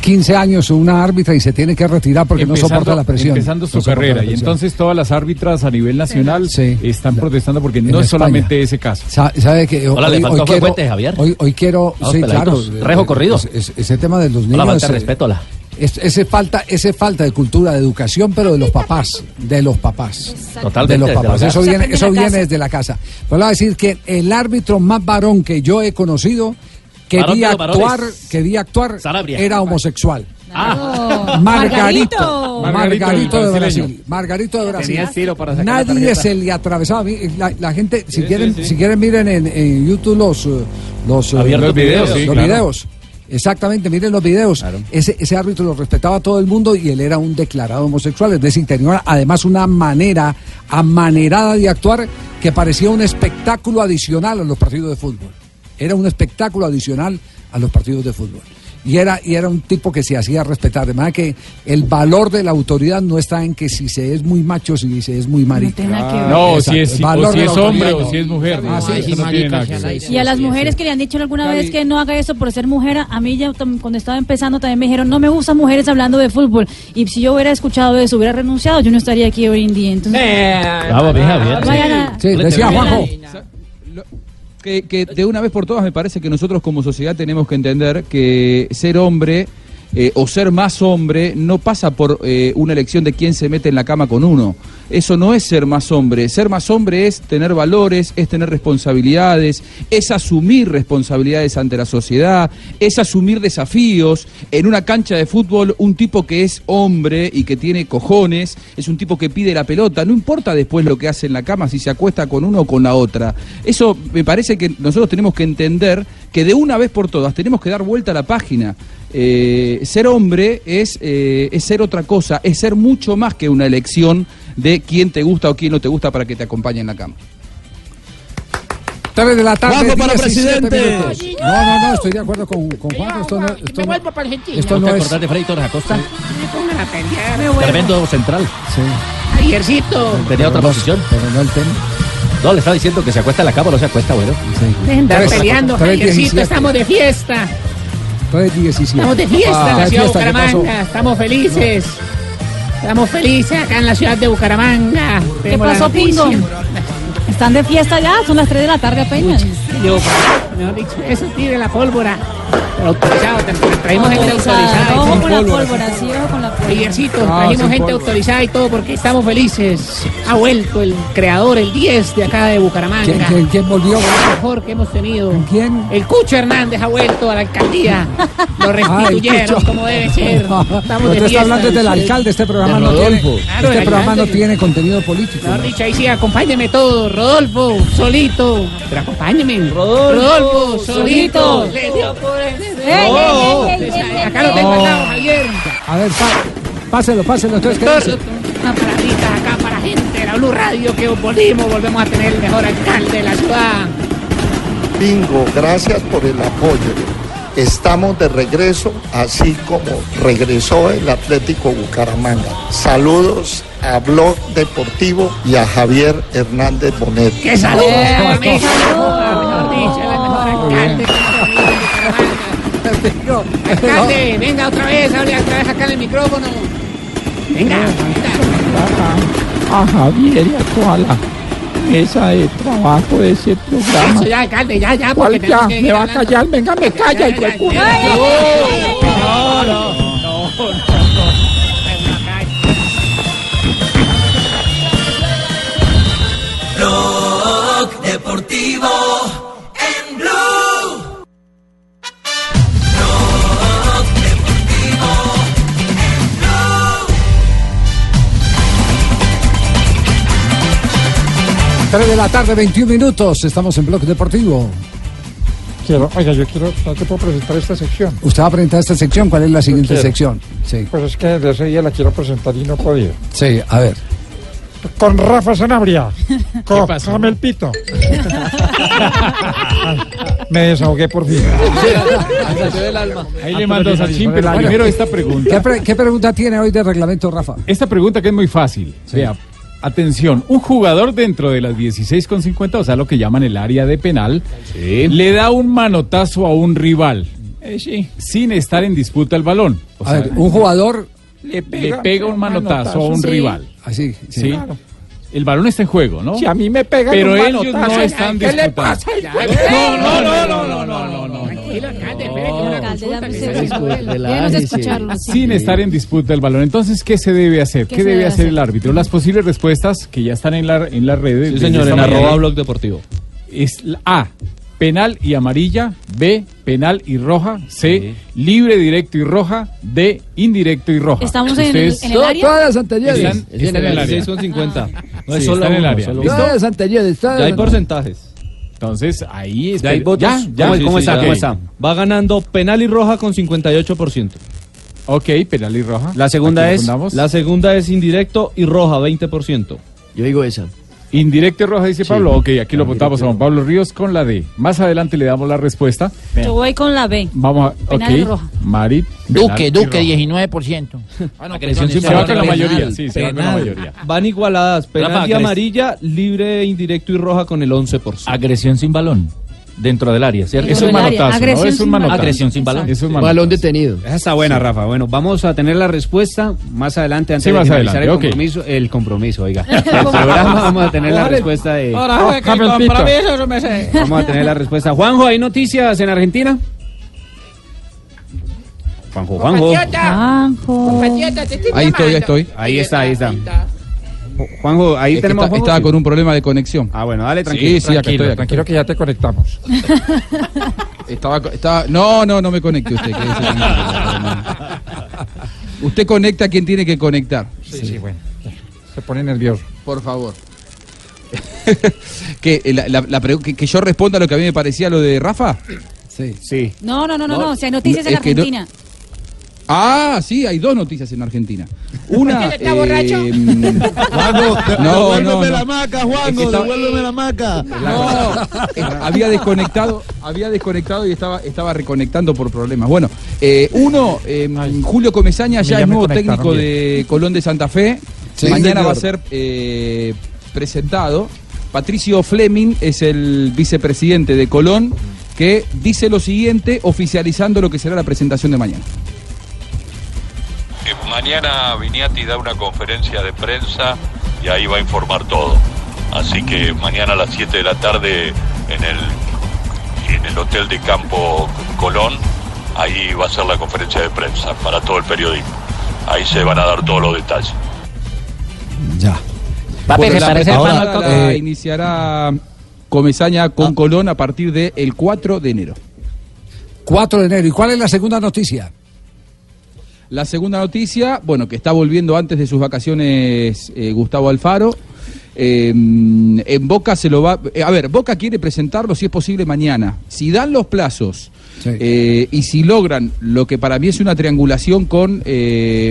15 años una árbitra y se tiene que retirar porque no soporta la presión. Empezando su No carrera. Y entonces todas las árbitras a nivel nacional están protestando porque no es España. solamente ese caso. Sa- ¿Sabe que Hola, le faltó fue Fuentes, Javier. Hoy, hoy quiero. Vamos, sí, claro. peladitos. eh, Rejo corrido. es- es- ese tema de los niños. Hola, falta de eh, respeto, hola. es- ese falta, ese falta de cultura, de educación, pero de los papás, de los papás, Totalmente, de los papás. Eso viene, eso viene casa. desde la casa. Pero le voy a decir que el árbitro más varón que yo he conocido que Varón vi de los varones. actuar, que vi actuar, Sanabria. era homosexual. Ah. Margarito. Margarito, de. Brasil. Margarito de Brasil. Tenía estilo para sacar la Nadie se le atravesaba. La, la gente, si Sí, quieren, sí, sí. si quieren miren en, en YouTube los eh, los, eh, Abiertos los videos, videos. sí, los claro. videos. Exactamente, miren los videos. Ese, ese árbitro lo respetaba a todo el mundo y él era un declarado homosexual. Es decir, tenía además una manera amanerada de actuar que parecía un espectáculo adicional a los partidos de fútbol. Era un espectáculo adicional a los partidos de fútbol. Y era, y era un tipo que se hacía respetar. De manera que el valor de la autoridad no está en que si se es muy macho, si se es muy marica. No, Exacto, si es, si- valor o si es hombre o si es mujer. Ah, sí, eso sí, no tiene marica, nada que ver. Y a las mujeres que le han dicho alguna vez que no haga eso por ser mujer, a mí ya cuando estaba empezando también me dijeron, no me gustan mujeres hablando de fútbol. Y si yo hubiera escuchado eso, hubiera renunciado, yo no estaría aquí hoy en día. Entonces, Bravo, bien, Javier. vayan a- Sí, decía Juanjo. Que, que de una vez por todas me parece que nosotros como sociedad tenemos que entender que ser hombre eh, o ser más hombre no pasa por eh, una elección de quién se mete en la cama con uno. Eso no es ser más hombre. Ser más hombre es tener valores, es tener responsabilidades, es asumir responsabilidades ante la sociedad, es asumir desafíos. En una cancha de fútbol, un tipo que es hombre y que tiene cojones es un tipo que pide la pelota. No importa después lo que hace en la cama, si se acuesta con uno o con la otra. Eso me parece que nosotros tenemos que entender que de una vez por todas tenemos que dar vuelta a la página. Eh, ser hombre es, eh, es ser otra cosa, es ser mucho más que una elección de quién te gusta o quién no te gusta para que te acompañe en la cama. 3 de la tarde. Juanjo para 17 presidente. No, no, no, estoy de acuerdo con, con Juan. Esto no, esto Me no, vuelvo para Argentina. esto no ¿Te es. de Freddy Torres Acosta? Me pongan a pelear. Me vuelvo. Tremendo central. Ayercito. Tenía otra posición. Pero no el tema. No, le estaba diciendo que se acuesta en la cama o no se acuesta, bueno. Andar Tres- peleando, Javiercito. 17. Estamos de fiesta. 3.17. Estamos de fiesta Ah, en la ciudad de. Bucaramanga. Estamos felices. Estamos felices acá en la ciudad de Bucaramanga. ¿Qué pasó. Pingo? ¿Están de fiesta ya? Son las 3 de la tarde apenas. Yo, mejor dicho, eso tire la pólvora. Pero autorizado, tra- tra- trajimos gente autorizada. y Ojo con la pólvora, sí, ojo con la pólvora. Ayercito, Ah, trajimos gente autorizada y todo porque estamos felices. Ha vuelto el creador, el 10 de acá de Bucaramanga. ¿Quién, quién, quién volvió? El mejor que hemos tenido. ¿Quién? El Cucho Hernández ha vuelto a la alcaldía. Lo restituyeron como debe ser. No, Estamos no de te está hablando del alcalde. Este programa, De no tiene. Claro, este programa no tiene contenido político. Dicho, ahí sí, acompáñeme todo. Rodolfo, solito. Pero acompáñeme. Rodolfo, solito. solito. Le dio por el- ey, ey, Acá lo tengo No. lado, Javier. A ver, páselo, páselo. Entonces, ¿qué dice? Una paradita acá para gente de la Blue Radio que volvimos, volvemos a tener el mejor alcalde de la ciudad. Bingo, gracias por el apoyo. Estamos de regreso, así como regresó el Atlético Bucaramanga. Saludos a Blog Deportivo y a Javier Hernández Bonet. ¡Qué saludo! ¡Qué saludo! Mejor dicho, el mejor alcalde venga otra vez, hable otra vez acá en el micrófono. Venga, venga. A Javier y a toda la mesa de trabajo de ese programa. Eso ya, alcalde, ya, ya. ¿Cuál porque ya? que ¿Me va a callar? Venga, me calla, Ya, hijo de ya, puta. ya, ya. No, no, 3 de la tarde, 21 minutos. Estamos en Bloque Deportivo. Quiero, oiga, yo quiero, no te puedo presentar esta sección. Usted va a presentar esta sección. ¿Cuál es la siguiente quiero. sección? Sí. Pues es que desde ese día la quiero presentar y no podido. Sí, a ver. Con Rafa Sanabria. Cójame el pito. Me desahogué por fin. Ahí le mando a Sachin, pero Bueno, primero esta pregunta. ¿Qué, pre- qué pregunta tiene hoy de reglamento, Rafa? Esta pregunta que es muy fácil. Vea, atención, un jugador dentro de las 16,50, o sea, lo que llaman el área de penal, le da un manotazo a un rival. Sin estar en disputa el balón. O A sea, ver, un jugador le pega, un manotazo, a un Sí. rival. Así, sí. Sí. Claro. El balón está en juego, ¿no? Si a mí me pegan Pero un ellos manotazo, no están ¿qué le disputando. pasa? No, no, no, no, no, no, no, no. Tranquilo, alcalde, espere. Sin estar en disputa el balón. Entonces, ¿qué se debe hacer? ¿Qué ¿Qué, se debe hacer el árbitro? Las posibles respuestas que ya están en la, en las redes. Sí, señor, en arroba blog deportivo. Es la A, penal y amarilla. B, penal y roja. C, libre, directo y roja. D, indirecto y roja. Estamos en el- en el área. Todas las anteriores. están, Es están en el área. 16,50. No Sí, es solo están en el área. Todas las anteriores. todas Ya hay porcentajes. Entonces, ahí ¿Ya hay votos? Ya, ya. ¿Cómo, cómo Sí, está? ¿Cómo está? Va ganando penal y roja con 58%. Ok, penal y roja. La segunda es la segunda es indirecto y roja 20%. Yo digo esa. Indirecto y roja, dice Pablo. Ok, aquí lo votamos a Juan Pablo Ríos con la D. Más adelante le damos la respuesta. Yo voy con la B. Vamos a. Penal roja. Mari. Duque, Duque, roja. 19%. Ah, no, perdón, se va con la mayoría. Sí, se va con la mayoría. Van igualadas, penal Rafa, y amarilla, libre, indirecto y roja con el 11%. Agresión sin balón. Dentro del área, ¿cierto? Es un manotazo, Agresión ¿no? Es un sin manotazo. Agresión sin balón. Es un Balón detenido. Esa está buena, Rafa. Bueno, vamos a tener la respuesta más adelante, antes Sí, de más finalizar adelante, el compromiso. El compromiso, oiga. El programa vamos a tener la respuesta de... Ahora, Vamos a tener la respuesta. Juanjo, ¿hay noticias en Argentina? Juanjo, Juanjo. Estoy Ahí estoy, ahí estoy. Ahí está, ahí está. Juanjo, ahí Es tenemos a está- Juanjo, estaba sí. con un problema de conexión. Ah, bueno, dale, tranquilo. Sí, Tranquilo, tranquilo que ya te conectamos. Estaba, estaba, no, no, no me conecte usted. Usted conecta a quien tiene que conectar. Sí, sí, bueno. Se pone nervioso. Por favor. que, la- la- que, que yo responda lo que a mí me parecía lo de Rafa. Sí. Sí. No, no, no, no, No. O sea, noticias en que no- Argentina. Ah, sí, hay dos noticias en Argentina. Una. ¿Por qué está borracho? mm, Juanjo, no, devuélveme no, no. la maca, Es que Juanjo, estaba- devuélveme la maca. No, eh, había desconectado, había desconectado y estaba, estaba reconectando por problemas. Bueno, eh, uno, eh, Julio Comesaña ya es nuevo técnico bien. de Colón de Santa Fe. Sí, Mañana señor. va a ser eh, presentado. Patricio Fleming es el vicepresidente de Colón que dice lo siguiente oficializando lo que será la presentación de mañana. Que mañana Viniati da una conferencia de prensa y ahí va a informar todo. Así que mañana a las 7 de la tarde en el, en el Hotel de Campo Colón, ahí va a ser la conferencia de prensa para todo el periodismo. Ahí se van a dar todos los detalles. Ya. Papi, Bueno, ¿se la parece la Eh, iniciará Comesaña con Colón a partir del 4 de enero. 4 de enero. ¿Y cuál es la segunda noticia? La segunda noticia, bueno, que está volviendo antes de sus vacaciones eh, Gustavo Alfaro. Eh, en Boca se lo va. eh, a ver, Boca quiere presentarlo si es posible mañana. Si dan los plazos eh, y si logran lo que para mí es una triangulación con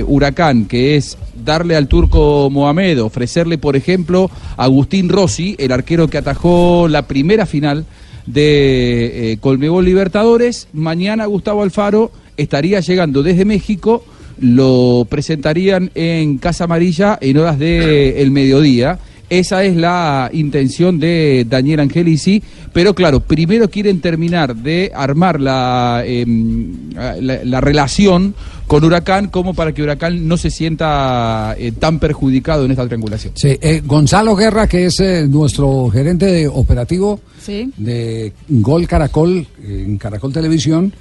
Huracán, que es darle al turco Mohamed, ofrecerle, por ejemplo, a Agustín Rossi, el arquero que atajó la primera final de Colmebol Libertadores. Mañana Gustavo Alfaro estaría llegando desde México, lo presentarían en Casa Amarilla en horas del el mediodía. Esa es la intención de Daniel Angelici, pero claro, primero quieren terminar de armar la, em, la, la relación con Huracán como para que Huracán no se sienta eh, tan perjudicado en esta triangulación. Sí, eh, Gonzalo Guerra, que es eh, nuestro gerente de operativo Sí. de Gol Caracol, eh, en Caracol Televisión,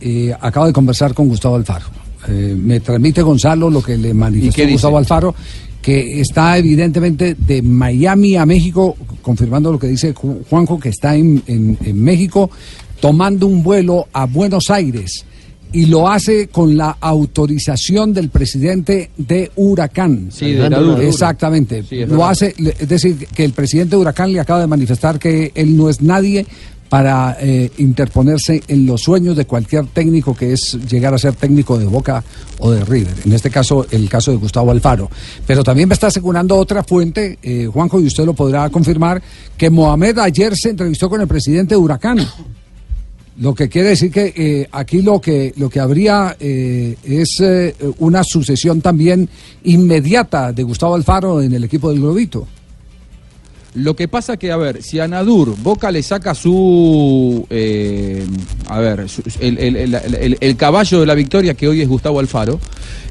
eh, acaba de conversar con Gustavo Alfaro. Eh, me transmite Gonzalo lo que le manifestó? Gustavo Alfaro, que está evidentemente de Miami a México, confirmando lo que dice Ju- Juanjo, que está en, en- en México, tomando un vuelo a Buenos Aires. Y lo hace con la autorización del presidente de Huracán. Sí, de Nadur. Exactamente. Sí, lo hace, es decir, que el presidente de Huracán le acaba de manifestar que él no es nadie para eh, interponerse en los sueños de cualquier técnico que es llegar a ser técnico de Boca o de River. En este caso, el caso de Gustavo Alfaro. Pero también me está asegurando otra fuente, eh, Juanjo, y usted lo podrá confirmar, que Mohamed ayer se entrevistó con el presidente de Huracán. Lo que quiere decir que eh, aquí lo que lo que habría eh, es eh, una sucesión también inmediata de Gustavo Alfaro en el equipo del Globito. Lo que pasa que, a ver, si a Nadur Boca le saca su. eh, a ver, su- el, caballo de la victoria que hoy es Gustavo Alfaro,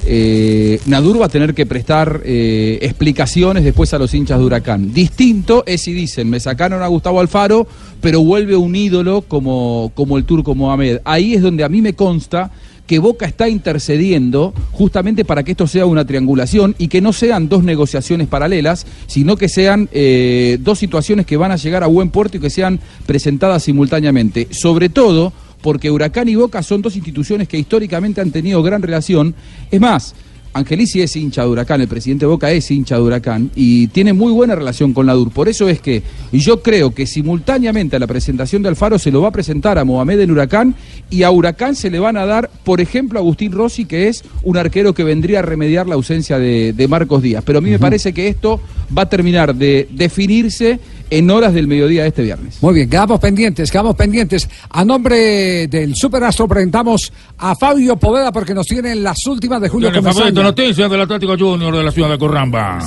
eh, Nadur va a tener que prestar eh, explicaciones después a los hinchas de Huracán. Distinto es si dicen, me sacaron a Gustavo Alfaro, pero vuelve un ídolo como, como el turco Mohamed. Ahí es donde a mí me consta que Boca está intercediendo justamente para que esto sea una triangulación y que no sean dos negociaciones paralelas, sino que sean eh, dos situaciones que van a llegar a buen puerto y que sean presentadas simultáneamente. Sobre todo porque Huracán y Boca son dos instituciones que históricamente han tenido gran relación. Es más, Angelici es hincha de Huracán, el presidente Boca es hincha de Huracán y tiene muy buena relación con la DUR. Por eso es que yo creo que simultáneamente a la presentación de Alfaro se lo va a presentar a Mohamed en Huracán y a Huracán se le van a dar, por ejemplo, a Agustín Rossi, que es un arquero que vendría a remediar la ausencia de, de Marcos Díaz. Pero a mí me parece que esto va a terminar de definirse en horas del mediodía de este viernes. Muy bien, quedamos pendientes, quedamos pendientes. A nombre del Superastro presentamos a Fabio Poveda porque nos tienen las últimas de Julio Comesaña. noticias del Atlético Junior de la ciudad de Corramba.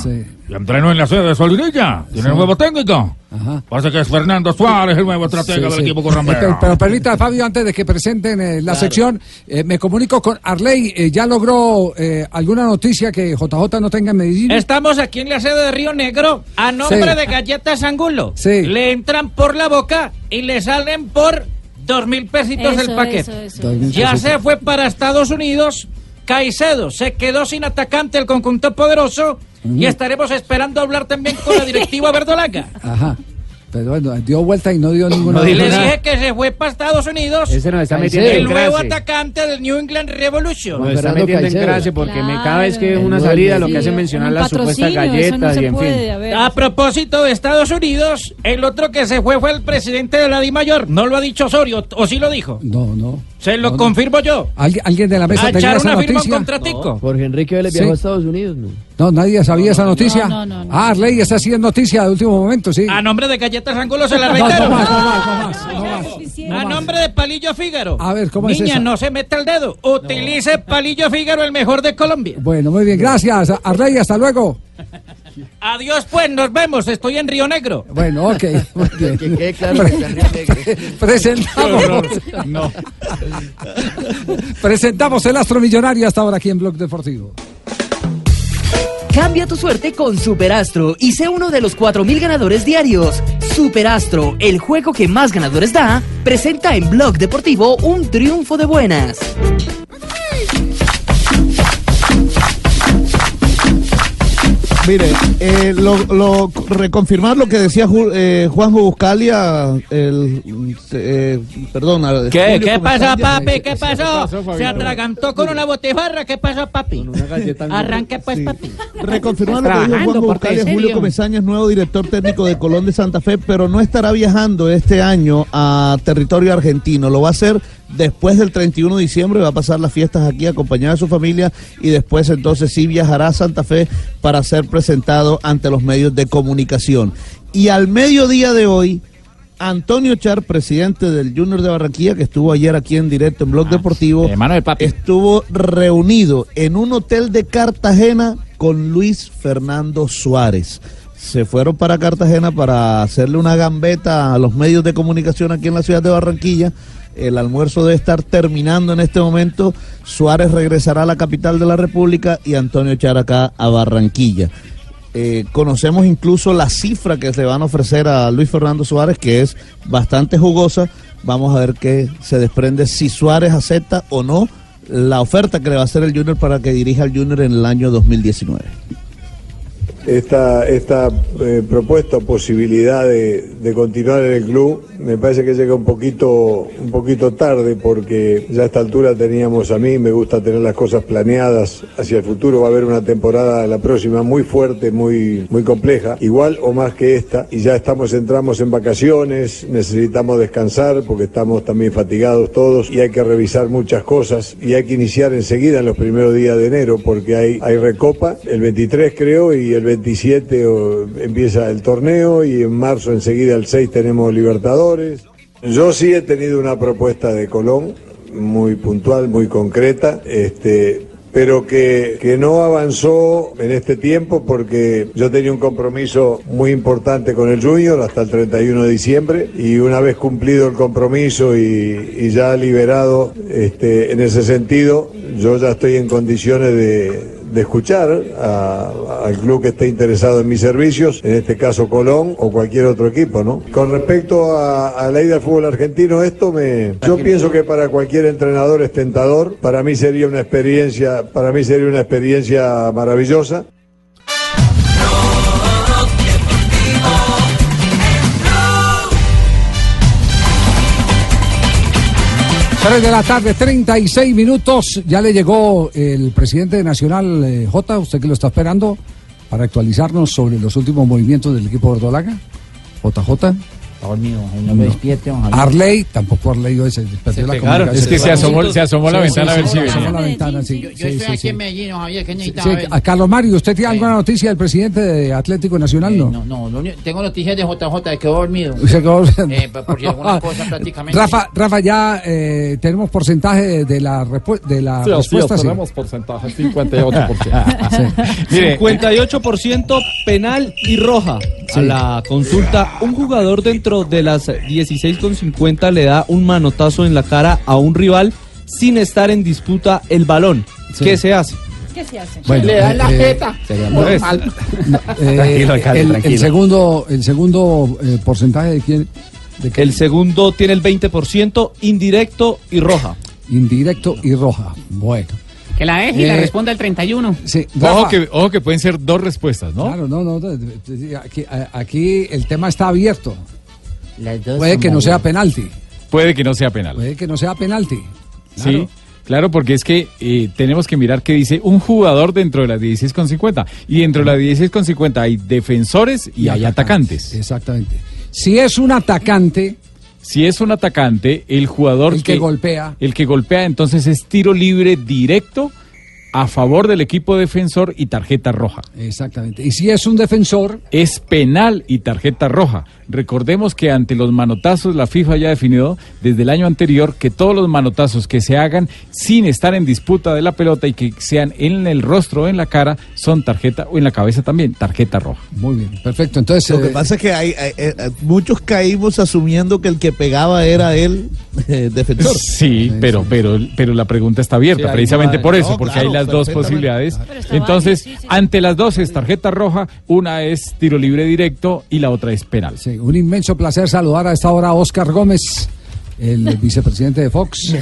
Ya entrenó en la sede de Solinilla. Tiene Sí. nuevo técnico. Parece que es Fernando Suárez, el nuevo estratega Sí, del sí. equipo corrambero. Pero, pero permita, Fabio, antes de que presenten eh, la Claro. sección, eh, me comunico con Arley. eh, ¿Ya logró eh, alguna noticia que JJ no tenga en Medellín? Estamos aquí en la sede de Río Negro a nombre Sí. de Galletas Angulo. Sí. Le entran por la boca y le salen por Dos mil pesitos Eso, el paquete. eso, eso. Ya pesitos. se fue para Estados Unidos. Caicedo se quedó sin atacante el conjunto poderoso. Y estaremos esperando hablar también con la directiva verdolaga. Ajá. Pero bueno, dio vuelta y no dio ninguna. Le dije que se fue para Estados Unidos. Ese nos está metiendo en el nuevo clase. atacante del New England Revolution. Nos está metiendo en clase porque me, cada vez que una salida lo que hace mencionar las supuestas no galletas y en puede, fin. a propósito de Estados Unidos, el otro que se fue fue el presidente de la DIMAYOR. No lo ha dicho Osorio, o sí lo dijo. No, no. Se lo No, no. confirmo yo. ¿Alguien, alguien de la mesa A tenía echar esa una firma un noticia? contratico. Jorge Enrique Vélez Sí. viajó a Estados Unidos, ¿no? No, nadie sabía esa noticia. no, no, no. Ah, Arley, esa sí es noticia de último momento, sí. A nombre de Galletas Angulo se la reitero. no más, no más, no más, no más. A nombre de Palillo Fígaro. A ver, ¿cómo es Niña, eso? no se meta el dedo. Utilice Palillo Fígaro, el mejor de Colombia. Bueno, muy bien, gracias. Arley, hasta luego. Adiós, pues, nos vemos. Estoy en Río Negro. Bueno, ok. Muy bien. Que quede claro que está en Río Negro. Presentamos. No. Presentamos el Astro Millonario hasta ahora aquí en Blog Deportivo. Cambia tu suerte con Superastro y sé uno de los 4.000 ganadores diarios. Superastro, el juego que más ganadores da, presenta en Blog Deportivo un triunfo de buenas. Mire, eh, lo, lo- reconfirmar lo que decía Ju- eh, Juanjo Buscalia, el, eh, perdón. al- ¿Qué, Julio ¿Qué pasó, papi? ¿Qué pasó? Se atragantó con una botifarra. ¿Qué pasó, papi? Arranque, pues, papi. Reconfirmar lo que dijo Trabajando, Juanjo Buscalia, Julio. Comesaña es nuevo director técnico de Colón de Santa Fe, pero no estará viajando este año a territorio argentino. Lo va a hacer después del 31 de diciembre, va a pasar las fiestas aquí acompañado de su familia y después entonces sí viajará a Santa Fe para ser presentado ante los medios de comunicación. Y al mediodía de hoy, Antonio Char, presidente del Junior de Barranquilla, que estuvo ayer aquí en directo en Blog Deportivo, estuvo reunido en un hotel de Cartagena con Luis Fernando Suárez. Se fueron para Cartagena para hacerle una gambeta a los medios de comunicación aquí en la ciudad de Barranquilla. El almuerzo debe estar terminando en este momento. Suárez regresará a la capital de la República y Antonio Char acá a Barranquilla. Eh, conocemos incluso la cifra que se van a ofrecer a Luis Fernando Suárez, que es bastante jugosa. Vamos a ver qué se desprende si Suárez acepta o no la oferta que le va a hacer el Junior para que dirija al Junior en el año 2019. Esta, esta eh, propuesta o posibilidad de, de continuar en el club me parece que llega un poquito, un poquito tarde porque ya a esta altura teníamos a mí, me gusta tener las cosas planeadas hacia el futuro, va a haber una temporada la próxima muy fuerte, muy, muy compleja, igual o más que esta, y ya estamos, entramos en vacaciones, necesitamos descansar porque estamos también fatigados todos y hay que revisar muchas cosas y hay que iniciar enseguida en los primeros días de enero porque hay, hay recopa, el 23 creo y el 27 o- empieza el torneo y en marzo enseguida el 6 tenemos Libertadores. Yo sí he tenido una propuesta de Colón muy puntual, muy concreta, este, pero que, que no avanzó en este tiempo porque yo tenía un compromiso muy importante con el Junior hasta el 31 de diciembre y una vez cumplido el compromiso y, y ya liberado este, en ese sentido, yo ya estoy en condiciones de, de escuchar a- al club que esté interesado en mis servicios, en este caso Colón o cualquier otro equipo, ¿no? Con respecto a, a la ida al fútbol argentino, esto me, yo pienso que para cualquier entrenador es tentador. Para mí sería una experiencia, para mí sería una experiencia maravillosa. Tres de la tarde, 36 minutos. Ya le llegó el presidente de Nacional, eh, J, usted que lo está esperando, para actualizarnos sobre los últimos movimientos del equipo verdolaga. JJ. Dormido, no me despierte, don Javier. Arley, tampoco Arley hoy se perdió la comunicación. Es que se asomó- se asomó la ventana a ver si se asomó la ventana, sí. Yo, estoy aquí en Medellín, don Javier, que necesitaba ver? a Carlos Mario, ¿usted tiene alguna noticia del presidente de Atlético Nacional? No. No, no, único- tengo noticias de JJ, quedó dormido. Se quedó- Eh, por por si alguna cosa prácticamente. Rafa, Rafa, ya eh, tenemos porcentaje de la, de la respuesta. es, sí. tenemos porcentaje, 58%. Sí. Mire, 58% penal y roja. A la consulta, un jugador dentro de las 16,50 le da un manotazo en la cara a un rival sin estar en disputa el balón. Sí. ¿Qué se hace? ¿Qué se hace? Bueno, Le dan la eh, jeta. muy- mal. No, eh, Tranquilo, alcalde, el, tranquilo. el segundo, el segundo eh, porcentaje de quién. El segundo tiene el 20%, indirecto y roja. Indirecto y roja. Bueno. Que la eje y la Eh, responda el 31. Sí, Ojo que, ojo que pueden ser dos respuestas, ¿no? Claro, no, no. de- de- de- aquí el tema está abierto. Puede que no sea penalti. Puede que no sea penal. Puede que no sea penalti. Sí, claro, porque es que eh, tenemos que mirar qué dice un jugador dentro de las 16,50. Y dentro de las 16,50 hay defensores y, hay atacantes. Exactamente. Si es un atacante. Si es un atacante, el jugador El que golpea. El que golpea, entonces es tiro libre directo a favor del equipo defensor y tarjeta roja. Exactamente. Y si es un defensor. Es penal y tarjeta roja. Recordemos que ante los manotazos la FIFA ya definió desde el año anterior que todos los manotazos que se hagan sin estar en disputa de la pelota y que sean en el rostro o en la cara son tarjeta o en la cabeza también, tarjeta roja. Muy bien, perfecto. Entonces, Lo que eh, pasa es que hay, hay- eh, eh, muchos caímos asumiendo que el que pegaba era el eh, defensor. Sí, pero, pero, pero la pregunta está abierta, Sí, precisamente por no, eso, porque claro, hay las dos posibilidades. Entonces, ante las dos es tarjeta roja, una es tiro libre directo y la otra es penal. sí, un inmenso placer saludar a esta hora a Oscar Gómez, el vicepresidente de Fox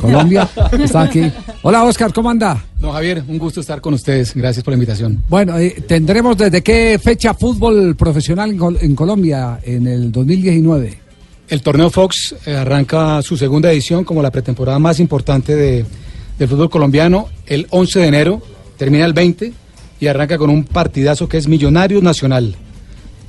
Colombia. Está aquí. Hola, Oscar, ¿cómo anda? No, Javier, un gusto estar con ustedes. Gracias por la invitación. Bueno, eh, tendremos desde qué fecha fútbol profesional en, Col- en Colombia en el 2019. El torneo Fox eh, arranca su segunda edición como la pretemporada más importante de- del fútbol colombiano el 11 de enero, termina el 20 y arranca con un partidazo que es Millonarios Nacional.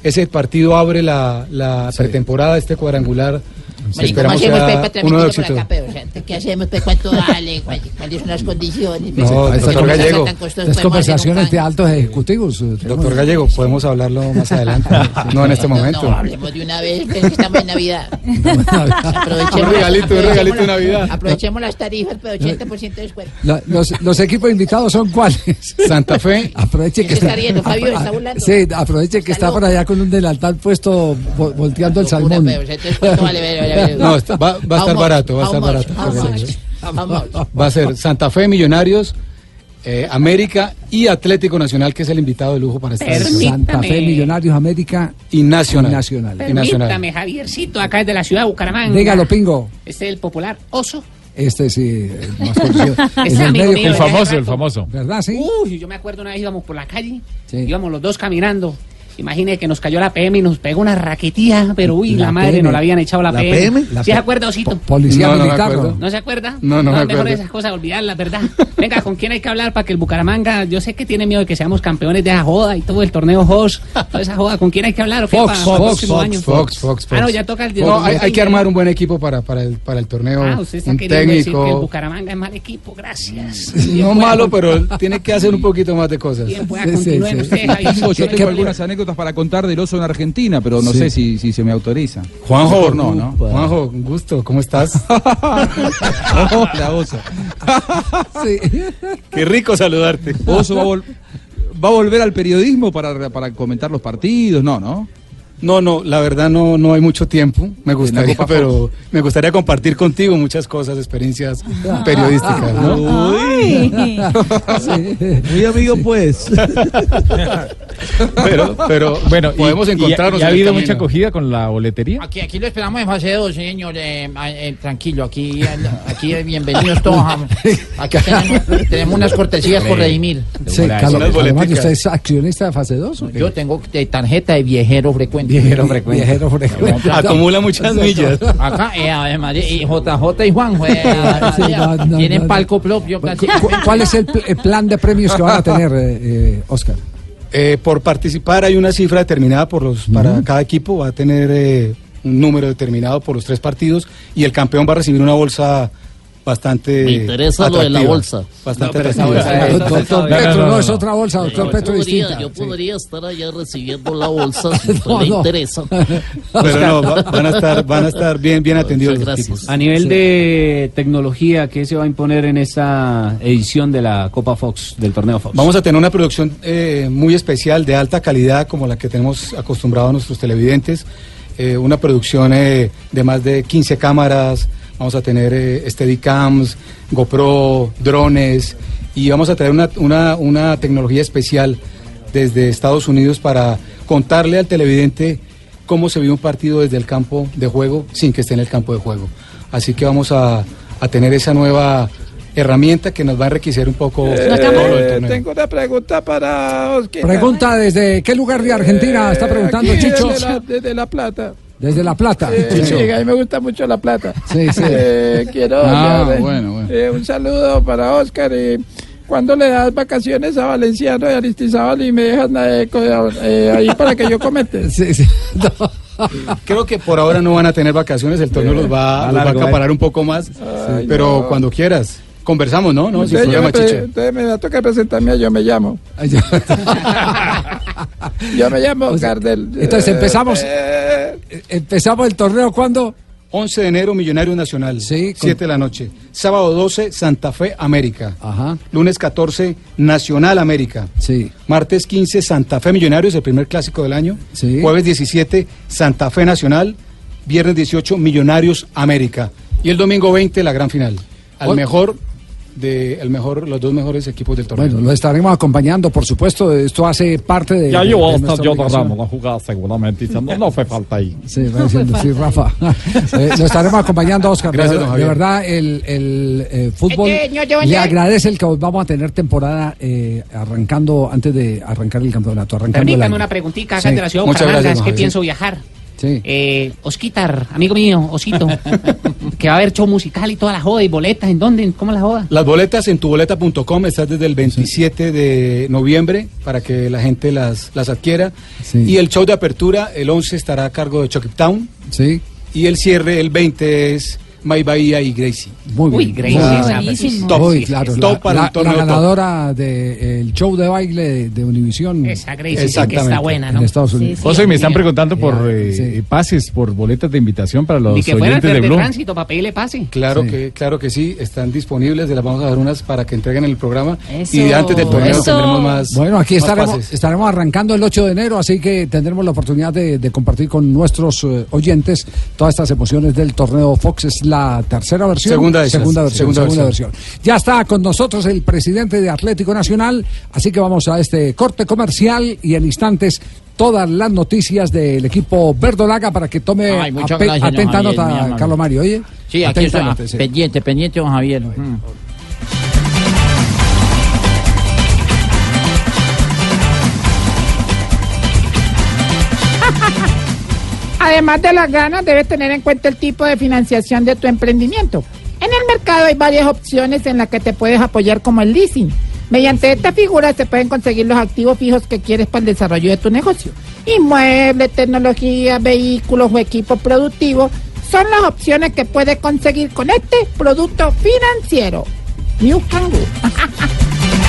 Ese partido abre la, la pretemporada, este cuadrangular. Bueno, ¿y ¿Cómo Esperamos hacemos sea pues, para uno de transmitirlo por acá, pero, o sea, ¿Qué hacemos? Pues, ¿Cuánto vale? ¿Cuál- ¿Cuáles son las condiciones? No, Pues, doctor ¿cómo se Gallego. Las conversaciones de altos ejecutivos. eh, Doctor Gallego, podemos hablarlo más adelante, no en este momento. No, hablemos de una vez, que estamos en Navidad. Un regalito, un regalito de Navidad. Aprovechemos las tarifas, pero 80% de descuento. La- los, los equipos invitados son cuáles? Santa Fe. Aproveche que ¿Quién se está riendo? Fabio, ¿está burlando? Sí, aproveche que está por allá con un delantal puesto vo- volteando el salmón. No, está- va, va a estar much? barato, va a estar barato. Va a ser Santa Fe, Millonarios, eh, América y Atlético Nacional, que es el invitado de lujo para esta. Santa Fe, Millonarios, América y Nacional. y Nacional. Y Nacional. Permítame, Javiercito, acá es de la ciudad de Bucaramanga. Dígalo, Pingo. Este es el popular oso. Este sí, el más conocido. Ese En el medio- mío de hace rato. ¿Verdad, sí? Uy, yo me acuerdo una vez íbamos por la calle, íbamos los dos caminando. Imagine que nos cayó la PM y nos pegó una raquetía, pero uy, la, La madre PM. nos la habían echado la, ¿La PM. PM? ¿Sí se acuerda, Osito? Policía No, no me militar. ¿no? ¿No se acuerda? No, no me es mejor acuerdo. esas cosas, olvidarlas, ¿verdad? Venga, ¿con quién hay que hablar para que el Bucaramanga, yo sé que tiene miedo de que seamos campeones de esa joda y todo el torneo Hoss, toda esa joda, ¿con quién hay que hablar? o qué, Fox, para Fox, Fox? Fox, Fox, Ah, no, ya toca el No, hay, hay que armar un buen equipo para, para, el, para el torneo. Ah, usted está un decir que el técnico. Bucaramanga es mal equipo, gracias. No malo, pero tiene que hacer un poquito más de cosas. Bien, pues, ustedes, Javier. Tengo- yo ¿Qué- tengo algunas anécdotas para contar del oso en Argentina, pero no Sí. sé si, si se me autoriza. Juanjo, no, ¿no? Juanjo, un gusto, ¿cómo estás? Hola, oso. Qué rico saludarte. Oso va a, vol- va a volver al periodismo para, para comentar los partidos, no, ¿no? No, no, la verdad no, no hay mucho tiempo. Me gustaría, Copa pero me gustaría compartir contigo muchas cosas, experiencias periodísticas, ¿no? Muy amigo, pues. Pero, pero Bueno, podemos y- encontrarnos. ¿Y, ha habido mucha acogida con la boletería? Aquí, aquí lo esperamos en fase 2, señor. eh, eh, tranquilo, aquí, aquí eh, bienvenidos todos. Aquí tenemos, tenemos unas cortesías por redimir. Sí, ¿usted es accionista de fase 2? Yo tengo de tarjeta de viajero frecuente. Viajero frecuente. Viajero frecuente. Acumula muchas millas. Acá, eh, además, de- y JJ y Juan, Sí, no, no, tienen no, no. palco propio. casi. ¿Cu- ¿Cuál es el, pl- el plan de premios que van a tener, eh, eh, Oscar? Eh, por participar hay una cifra determinada por los, para cada equipo, va a tener eh, un número determinado por los tres partidos y el campeón va a recibir una bolsa bastante Me interesa lo de la bolsa. Bastante No, esa bolsa es- Doctor No, Petro, no, no, no, es otra bolsa, doctor Yo Petro podría, distinta. yo Sí. podría estar allá recibiendo la bolsa si No, le no. interesa. Pero no, va- van a estar, van a estar bien, bien atendidos los equipos. A nivel Sí. de tecnología, ¿qué se va a imponer en esta edición de la Copa Fox, del torneo Fox? Vamos a tener una producción eh, muy especial, de alta calidad, como la que tenemos acostumbrado a nuestros televidentes. Eh, una producción eh, de más de 15 cámaras, vamos a tener eh, Steadicams, GoPro, drones, y vamos a tener una, una, una tecnología especial desde Estados Unidos para contarle al televidente cómo se vive un partido desde el campo de juego sin que esté en el campo de juego. Así que vamos a, a tener esa nueva herramienta que nos va a enriquecer un poco todo lo del torneo. tengo una pregunta para Oscar. Pregunta desde qué lugar de Argentina está preguntando Aquí, Chicho. Desde la, desde La Plata. Desde La Plata. Eh, sí, a mí me gusta mucho La Plata. Sí, sí. Eh, quiero Ah, bueno, bueno. eh, un saludo para Oscar. Y ¿Cuándo le das vacaciones a Valenciano y Aristizábal y me dejas eh, eh, ahí para que yo comente? Sí, sí. Creo que por ahora no van a tener vacaciones, el torneo los va, Ah, los va a acaparar eh. un poco más, Ay, pero no. cuando quieras. Conversamos, ¿no? no yo problema, me entonces me va a tocar presentarme a Yo Me Llamo. yo me llamo Gardel. Entonces empezamos, Eh, empezamos el torneo cuando 11 de enero, Millonario Nacional. Sí. 7 de la noche. Sábado 12, Santa Fe, América. Ajá. Lunes 14, Nacional América. Sí. Martes 15, Santa Fe Millonarios, el primer clásico del año. Sí. Jueves 17, Santa Fe Nacional. Viernes 18, Millonarios América. Y el domingo 20, la gran final. Al Hoy- mejor de el mejor, los dos mejores equipos del torneo. Bueno, lo estaremos acompañando, por supuesto. Esto hace parte de. Ya de- yo de hasta nuestra yo obligación. Ramos a jugar seguramente. No, no fue falta ahí. Sí, va diciendo, sí, Rafa. Eh, lo estaremos acompañando, Oscar. De Gracias, verdad- de, el, el, eh, fútbol yo- yo- le agradece el que vamos a tener temporada eh, arrancando antes de arrancar el campeonato. Arrancando Permítame una preguntita Sí. de la ciudad Muchas Bucaramanga, gracias, es que pienso viajar. Sí. Eh, Osquitar, amigo mío, Osito, que va a haber show musical y toda la joda y boletas, ¿en dónde? ¿Cómo la joda? Las boletas en tuboleta.com están desde el 27 de noviembre para que la gente las, las adquiera. Y el show de apertura, el 11 estará a cargo de Chucky Town. Sí. Y el cierre, el 20 es My Bahía y Gracie. Muy bien. Uy, Gracie, bien. buenísimo. Top. Claro. Top la, para la- la ganadora del show de baile de, de Univisión. Esa Gracie sí que está buena, ¿no? En Estados Unidos. José, me están preguntando por eh, pases, por boletas de invitación para los Ni que oyentes de de Blue. tránsito para pedirle pase. Claro que claro que sí, están disponibles, les vamos a dar unas para que entreguen el programa Eso. y antes del torneo Eso. tendremos más Bueno, aquí más estaremos, pases. estaremos arrancando el 8 de enero, así que tendremos la oportunidad de, de compartir con nuestros eh, oyentes todas estas emociones del torneo Fox. Es la tercera versión. Segunda. Segunda versión. Segunda segunda versión. versión. Ya está con nosotros el presidente de Atlético Nacional, así que vamos a este corte comercial y en instantes todas las noticias del equipo verdolaga para que tome Ay, gracias, atenta Javier, nota. Carlos Mario. Oye, Sí, aquí Atenta está. nota, sí. Pendiente, pendiente, don Javier. Mm. Además de las ganas, debes tener en cuenta el tipo de financiación de tu emprendimiento. En el mercado hay varias opciones en las que te puedes apoyar como el leasing. Mediante esta figura se pueden conseguir los activos fijos que quieres para el desarrollo de tu negocio. Inmuebles, tecnología, vehículos o equipos productivos son las opciones que puedes conseguir con este producto financiero. New Kangoo.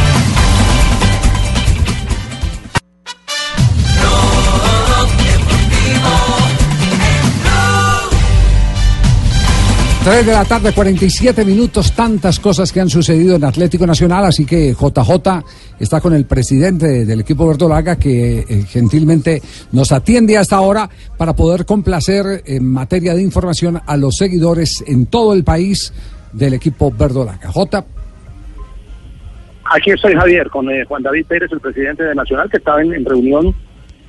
Tres de la tarde, 47 minutos, tantas cosas que han sucedido en Atlético Nacional, así que JJ está con el presidente del equipo Bertolaga que eh, gentilmente nos atiende hasta ahora para poder complacer en materia de información a los seguidores en todo el país del equipo Verdolaga. J. Aquí estoy Javier, con eh, Juan David Pérez, el presidente de Nacional, que estaba en reunión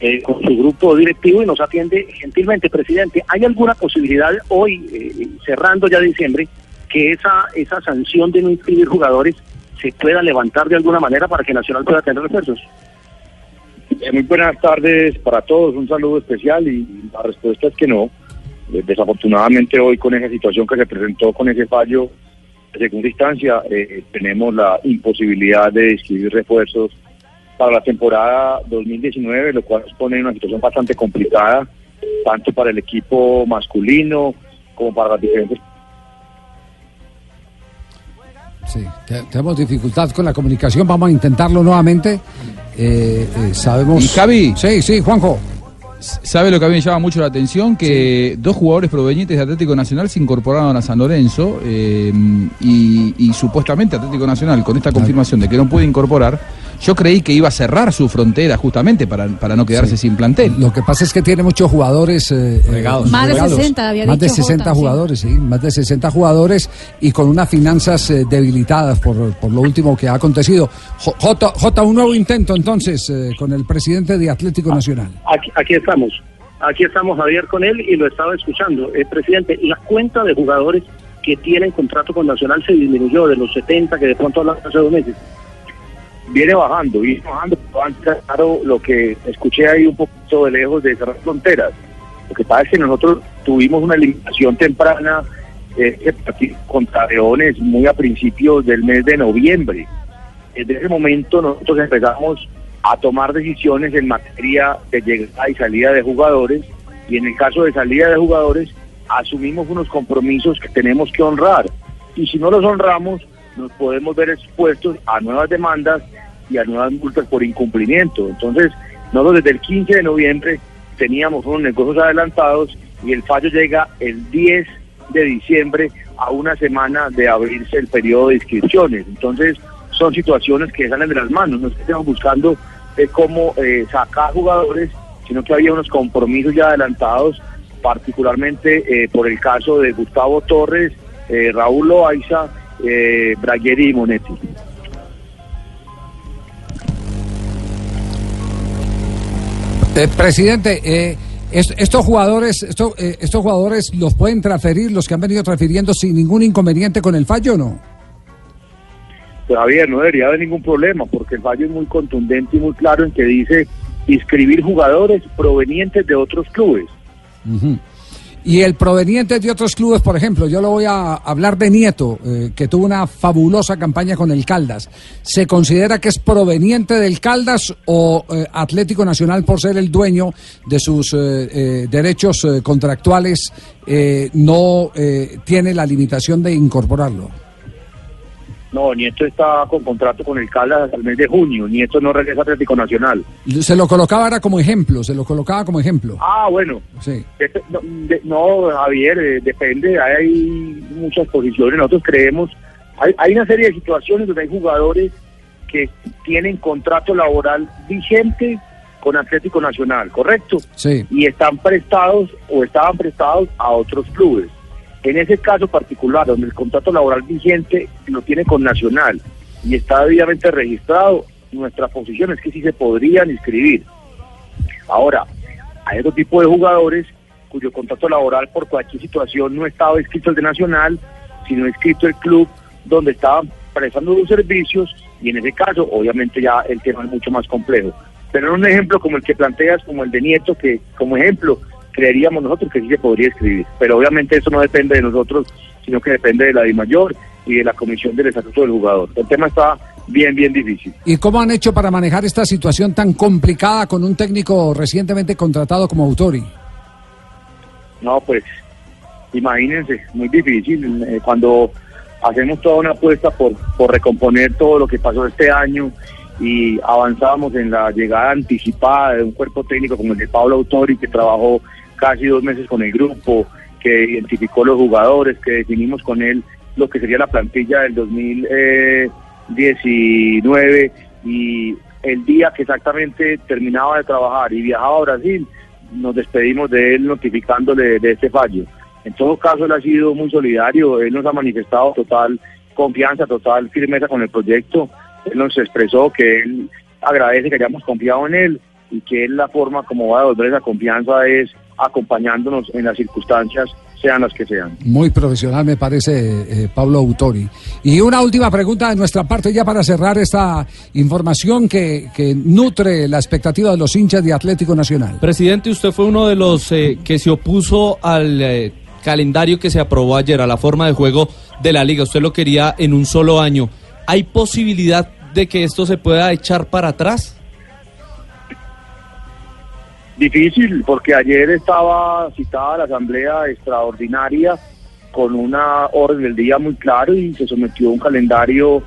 eh, con su grupo directivo y nos atiende gentilmente. Presidente, ¿hay alguna posibilidad hoy, eh, cerrando ya diciembre, que esa, esa sanción de no inscribir jugadores se pueda levantar de alguna manera para que Nacional pueda tener refuerzos? Eh, muy buenas tardes para todos, un saludo especial y la respuesta es que no. Eh, Desafortunadamente hoy con esa situación que se presentó con ese fallo de segunda instancia, tenemos la imposibilidad de inscribir refuerzos para la temporada 2019, lo cual nos pone en una situación bastante complicada, tanto para el equipo masculino como para las diferentes Sí, te- tenemos dificultad con la comunicación, vamos a intentarlo nuevamente. Eh, eh, sabemos. ¿Y Javi? Sí, sí, Juanjo. ¿Sabe lo que a mí me llama mucho la atención? Que dos jugadores provenientes de Atlético Nacional se incorporaron a San Lorenzo eh, y, y supuestamente Atlético Nacional, con esta confirmación de que no puede incorporar, yo creí que iba a cerrar su frontera justamente para, para no quedarse sin plantel. Lo que pasa es que tiene muchos jugadores. eh, eh, Más de regados. 60, había Más de dicho 60 Jota, sí. jugadores, sí. Más de 60 jugadores y con unas finanzas eh, debilitadas por, por lo último que ha acontecido. J, J, un nuevo intento entonces eh, con el presidente de Atlético Nacional. Aquí, aquí estamos. Aquí estamos Javier con él y lo estaba escuchando. Eh, presidente, la cuenta de jugadores que tienen contrato con Nacional se disminuyó de los 70 que de pronto hablaban hace dos meses. Viene bajando, viene bajando, claro, lo que escuché ahí un poquito de lejos de cerrar fronteras. Lo que pasa es que nosotros tuvimos una eliminación temprana partido contra Leones muy a principios del mes de noviembre. Desde ese momento nosotros empezamos a tomar decisiones en materia de llegada y salida de jugadores y en el caso de salida de jugadores asumimos unos compromisos que tenemos que honrar y si no los honramos nos podemos ver expuestos a nuevas demandas y a nuevas multas por incumplimiento. Entonces, nosotros desde el 15 de noviembre teníamos unos negocios adelantados y el fallo llega el 10 de diciembre a una semana de abrirse el periodo de inscripciones. Entonces, son situaciones que salen de las manos, no es que estemos buscando eh, cómo eh, sacar jugadores, sino que había unos compromisos ya adelantados, particularmente eh, por el caso de Gustavo Torres, eh, Raúl Loaiza, eh, Bragueri y Monetti. Eh, presidente, eh, est- estos jugadores, esto- eh, estos jugadores los pueden transferir, los que han venido transfiriendo sin ningún inconveniente con el fallo, ¿o ¿no? Javier, no debería haber ningún problema, porque el fallo es muy contundente y muy claro en que dice inscribir jugadores provenientes de otros clubes. Ujú. Y el proveniente de otros clubes, por ejemplo, yo lo voy a hablar de Nieto, eh, que tuvo una fabulosa campaña con el Caldas. ¿Se considera que es proveniente del Caldas o eh, Atlético Nacional, por ser el dueño de sus eh, eh, derechos contractuales, no tiene la limitación de incorporarlo? No, Nieto está con contrato con el Caldas hasta el mes de junio. Nieto no regresa a Atlético Nacional. Se lo colocaba ahora como ejemplo, se lo colocaba como ejemplo. Ah, bueno. Sí. No, de- no, Javier, eh, depende, hay muchas posiciones. Nosotros creemos, hay, hay una serie de situaciones donde hay jugadores que tienen contrato laboral vigente con Atlético Nacional, ¿correcto? Sí. Y están prestados o estaban prestados a otros clubes. En ese caso particular, donde el contrato laboral vigente lo tiene con Nacional y está debidamente registrado, nuestra posición es que sí se podrían inscribir. Ahora, hay otro tipo de jugadores cuyo contrato laboral por cualquier situación no estaba escrito el de Nacional, sino escrito el club donde estaban prestando los servicios y en ese caso obviamente ya el tema es mucho más complejo. Pero un ejemplo como el que planteas, como el de Nieto, que como ejemplo creeríamos nosotros que sí se podría escribir. Pero obviamente eso no depende de nosotros, sino que depende de la DIMAYOR y de la Comisión del Estatuto del Jugador. El tema está bien, bien difícil. ¿Y cómo han hecho para manejar esta situación tan complicada con un técnico recientemente contratado como Autori? No, pues imagínense, muy difícil. eh, cuando hacemos toda una apuesta por, por recomponer todo lo que pasó este año y avanzábamos en la llegada anticipada de un cuerpo técnico como el de Pablo Autori, que trabajó casi dos meses con el grupo, que identificó los jugadores, que definimos con él lo que sería la plantilla del 2019 y el día que exactamente terminaba de trabajar y viajaba a Brasil, nos despedimos de él notificándole de este fallo. En todo caso, él ha sido muy solidario, él nos ha manifestado total confianza, total firmeza con el proyecto, él nos expresó que él agradece que hayamos confiado en él y que la forma como va a devolver esa confianza es acompañándonos en las circunstancias, sean las que sean. Muy profesional me parece eh, Pablo Autori. Y una última pregunta de nuestra parte ya para cerrar esta información que, que nutre la expectativa de los hinchas de Atlético Nacional. Presidente, usted fue uno de los eh, que se opuso al eh, calendario que se aprobó ayer, a la forma de juego de la liga. Usted lo quería en un solo año. ¿Hay posibilidad de que esto se pueda echar para atrás? Difícil, porque ayer estaba citada la asamblea extraordinaria con una orden del día muy claro y se sometió un calendario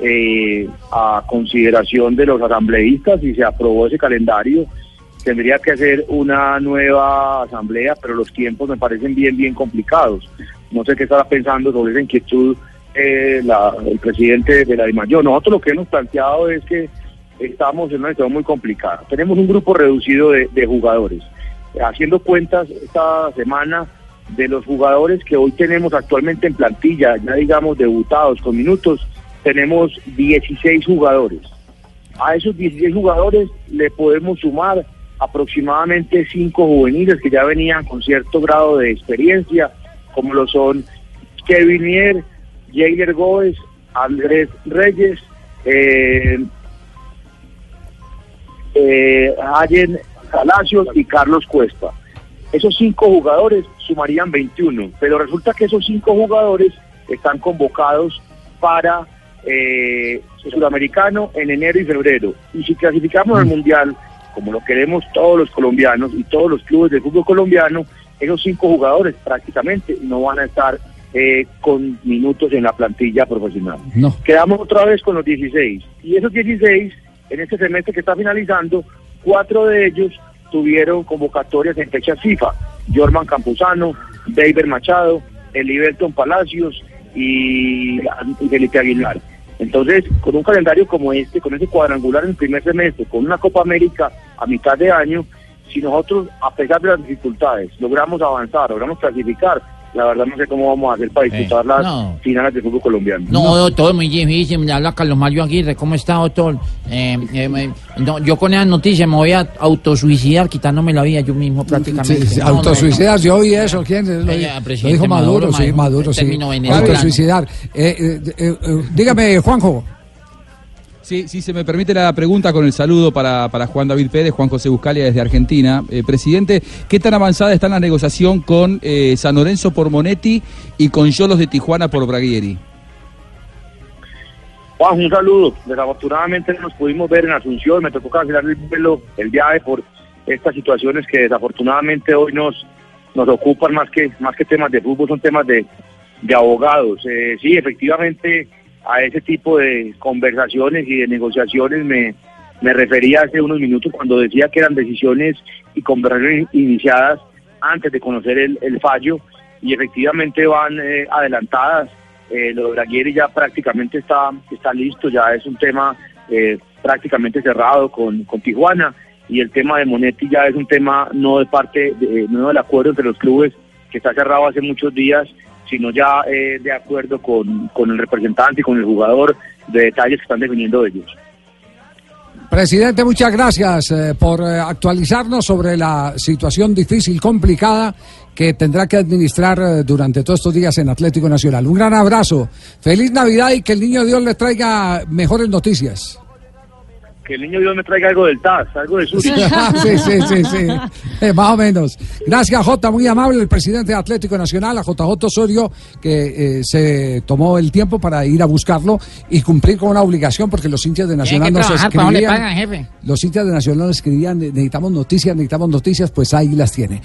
eh, a consideración de los asambleístas y se aprobó ese calendario. Tendría que hacer una nueva asamblea, pero los tiempos me parecen bien, bien complicados. No sé qué estará pensando sobre esa inquietud eh, la- el presidente de la DIMAYOR. Nosotros lo que hemos planteado es que estamos en una situación muy complicada. Tenemos un grupo reducido de, jugadores. Haciendo cuentas esta semana de los jugadores que hoy tenemos actualmente en plantilla, ya digamos debutados con minutos, tenemos 16 jugadores. A esos 16 jugadores le podemos sumar aproximadamente cinco juveniles que ya venían con cierto grado de experiencia, como lo son Kevin Mier, Jair Gómez, Andrés Reyes, eh, eh, Allen Palacios y Carlos Cuesta. Esos cinco jugadores sumarían 21, pero resulta que esos cinco jugadores están convocados para eh, el sudamericano en enero y febrero. Y si clasificamos al mundial, como lo queremos todos los colombianos y todos los clubes de fútbol colombiano, esos cinco jugadores prácticamente no van a estar eh, con minutos en la plantilla profesional. No. Quedamos otra vez con los 16. Y esos 16, en este semestre que está finalizando, cuatro de ellos tuvieron convocatorias en fechas FIFA. Jorman Campuzano, David Machado, Eliberton Palacios y Felipe Aguilar. Entonces, con un calendario como este, con ese cuadrangular en el primer semestre, con una Copa América a mitad de año, si nosotros, a pesar de las dificultades, logramos avanzar, logramos clasificar, la verdad no sé cómo vamos a hacer para disputar las no. finales de fútbol colombiano. No, doctor, muy difícil. Me habla Carlos Mario Aguirre. ¿Cómo está, doctor? Eh, eh, me- no, yo con esa noticia me voy a autosuicidar quitándome la vida yo mismo prácticamente. Sí, sí, No, no, autosuicidar, yo oí eso, ¿quién? Lo, Eh, dijo Maduro, Maduro, sí, ma- Maduro, sí. Autosuicidar. Eh, eh, eh, eh, dígame, Juanjo. Sí, si se me permite la pregunta con el saludo para, para Juan David Pérez, Juan José Buscalia desde Argentina. Eh, presidente, ¿qué tan avanzada está la negociación con eh, San Lorenzo por Monetti y con Yolos de Tijuana por Braguieri? Juan, un saludo. Desafortunadamente no nos pudimos ver en Asunción, me tocó cancelar el vuelo, el viaje por estas situaciones que desafortunadamente hoy nos nos ocupan más que más que temas de fútbol, son temas de, de abogados. Eh, sí, efectivamente a ese tipo de conversaciones y de negociaciones me, me refería hace unos minutos cuando decía que eran decisiones y conversaciones iniciadas antes de conocer el, fallo y efectivamente van eh, adelantadas. Eh, lo de Braguieri ya prácticamente está, está listo, ya es un tema eh, prácticamente cerrado con, con Tijuana y el tema de Monetti ya es un tema no de parte, de, no del acuerdo entre los clubes que está cerrado hace muchos días, sino ya eh, de acuerdo con, con el representante y con el jugador de detalles que están definiendo ellos. Presidente, muchas gracias eh, por eh, actualizarnos sobre la situación difícil, complicada que tendrá que administrar durante todos estos días en Atlético Nacional. Un gran abrazo, feliz Navidad y que el niño Dios les traiga mejores noticias. Que el niño Dios me traiga algo del TAS, algo de Zurich. sí, sí, sí, sí. Eh, más o menos. Gracias, Jota, muy amable, el presidente de Atlético Nacional, a JJ Osorio, que eh, se tomó el tiempo para ir a buscarlo y cumplir con una obligación, porque los hinchas de Nacional ¿para dónde escribían. pagan, jefe? Los hinchas de Nacional nos escribían, necesitamos noticias, necesitamos noticias, pues ahí las tiene.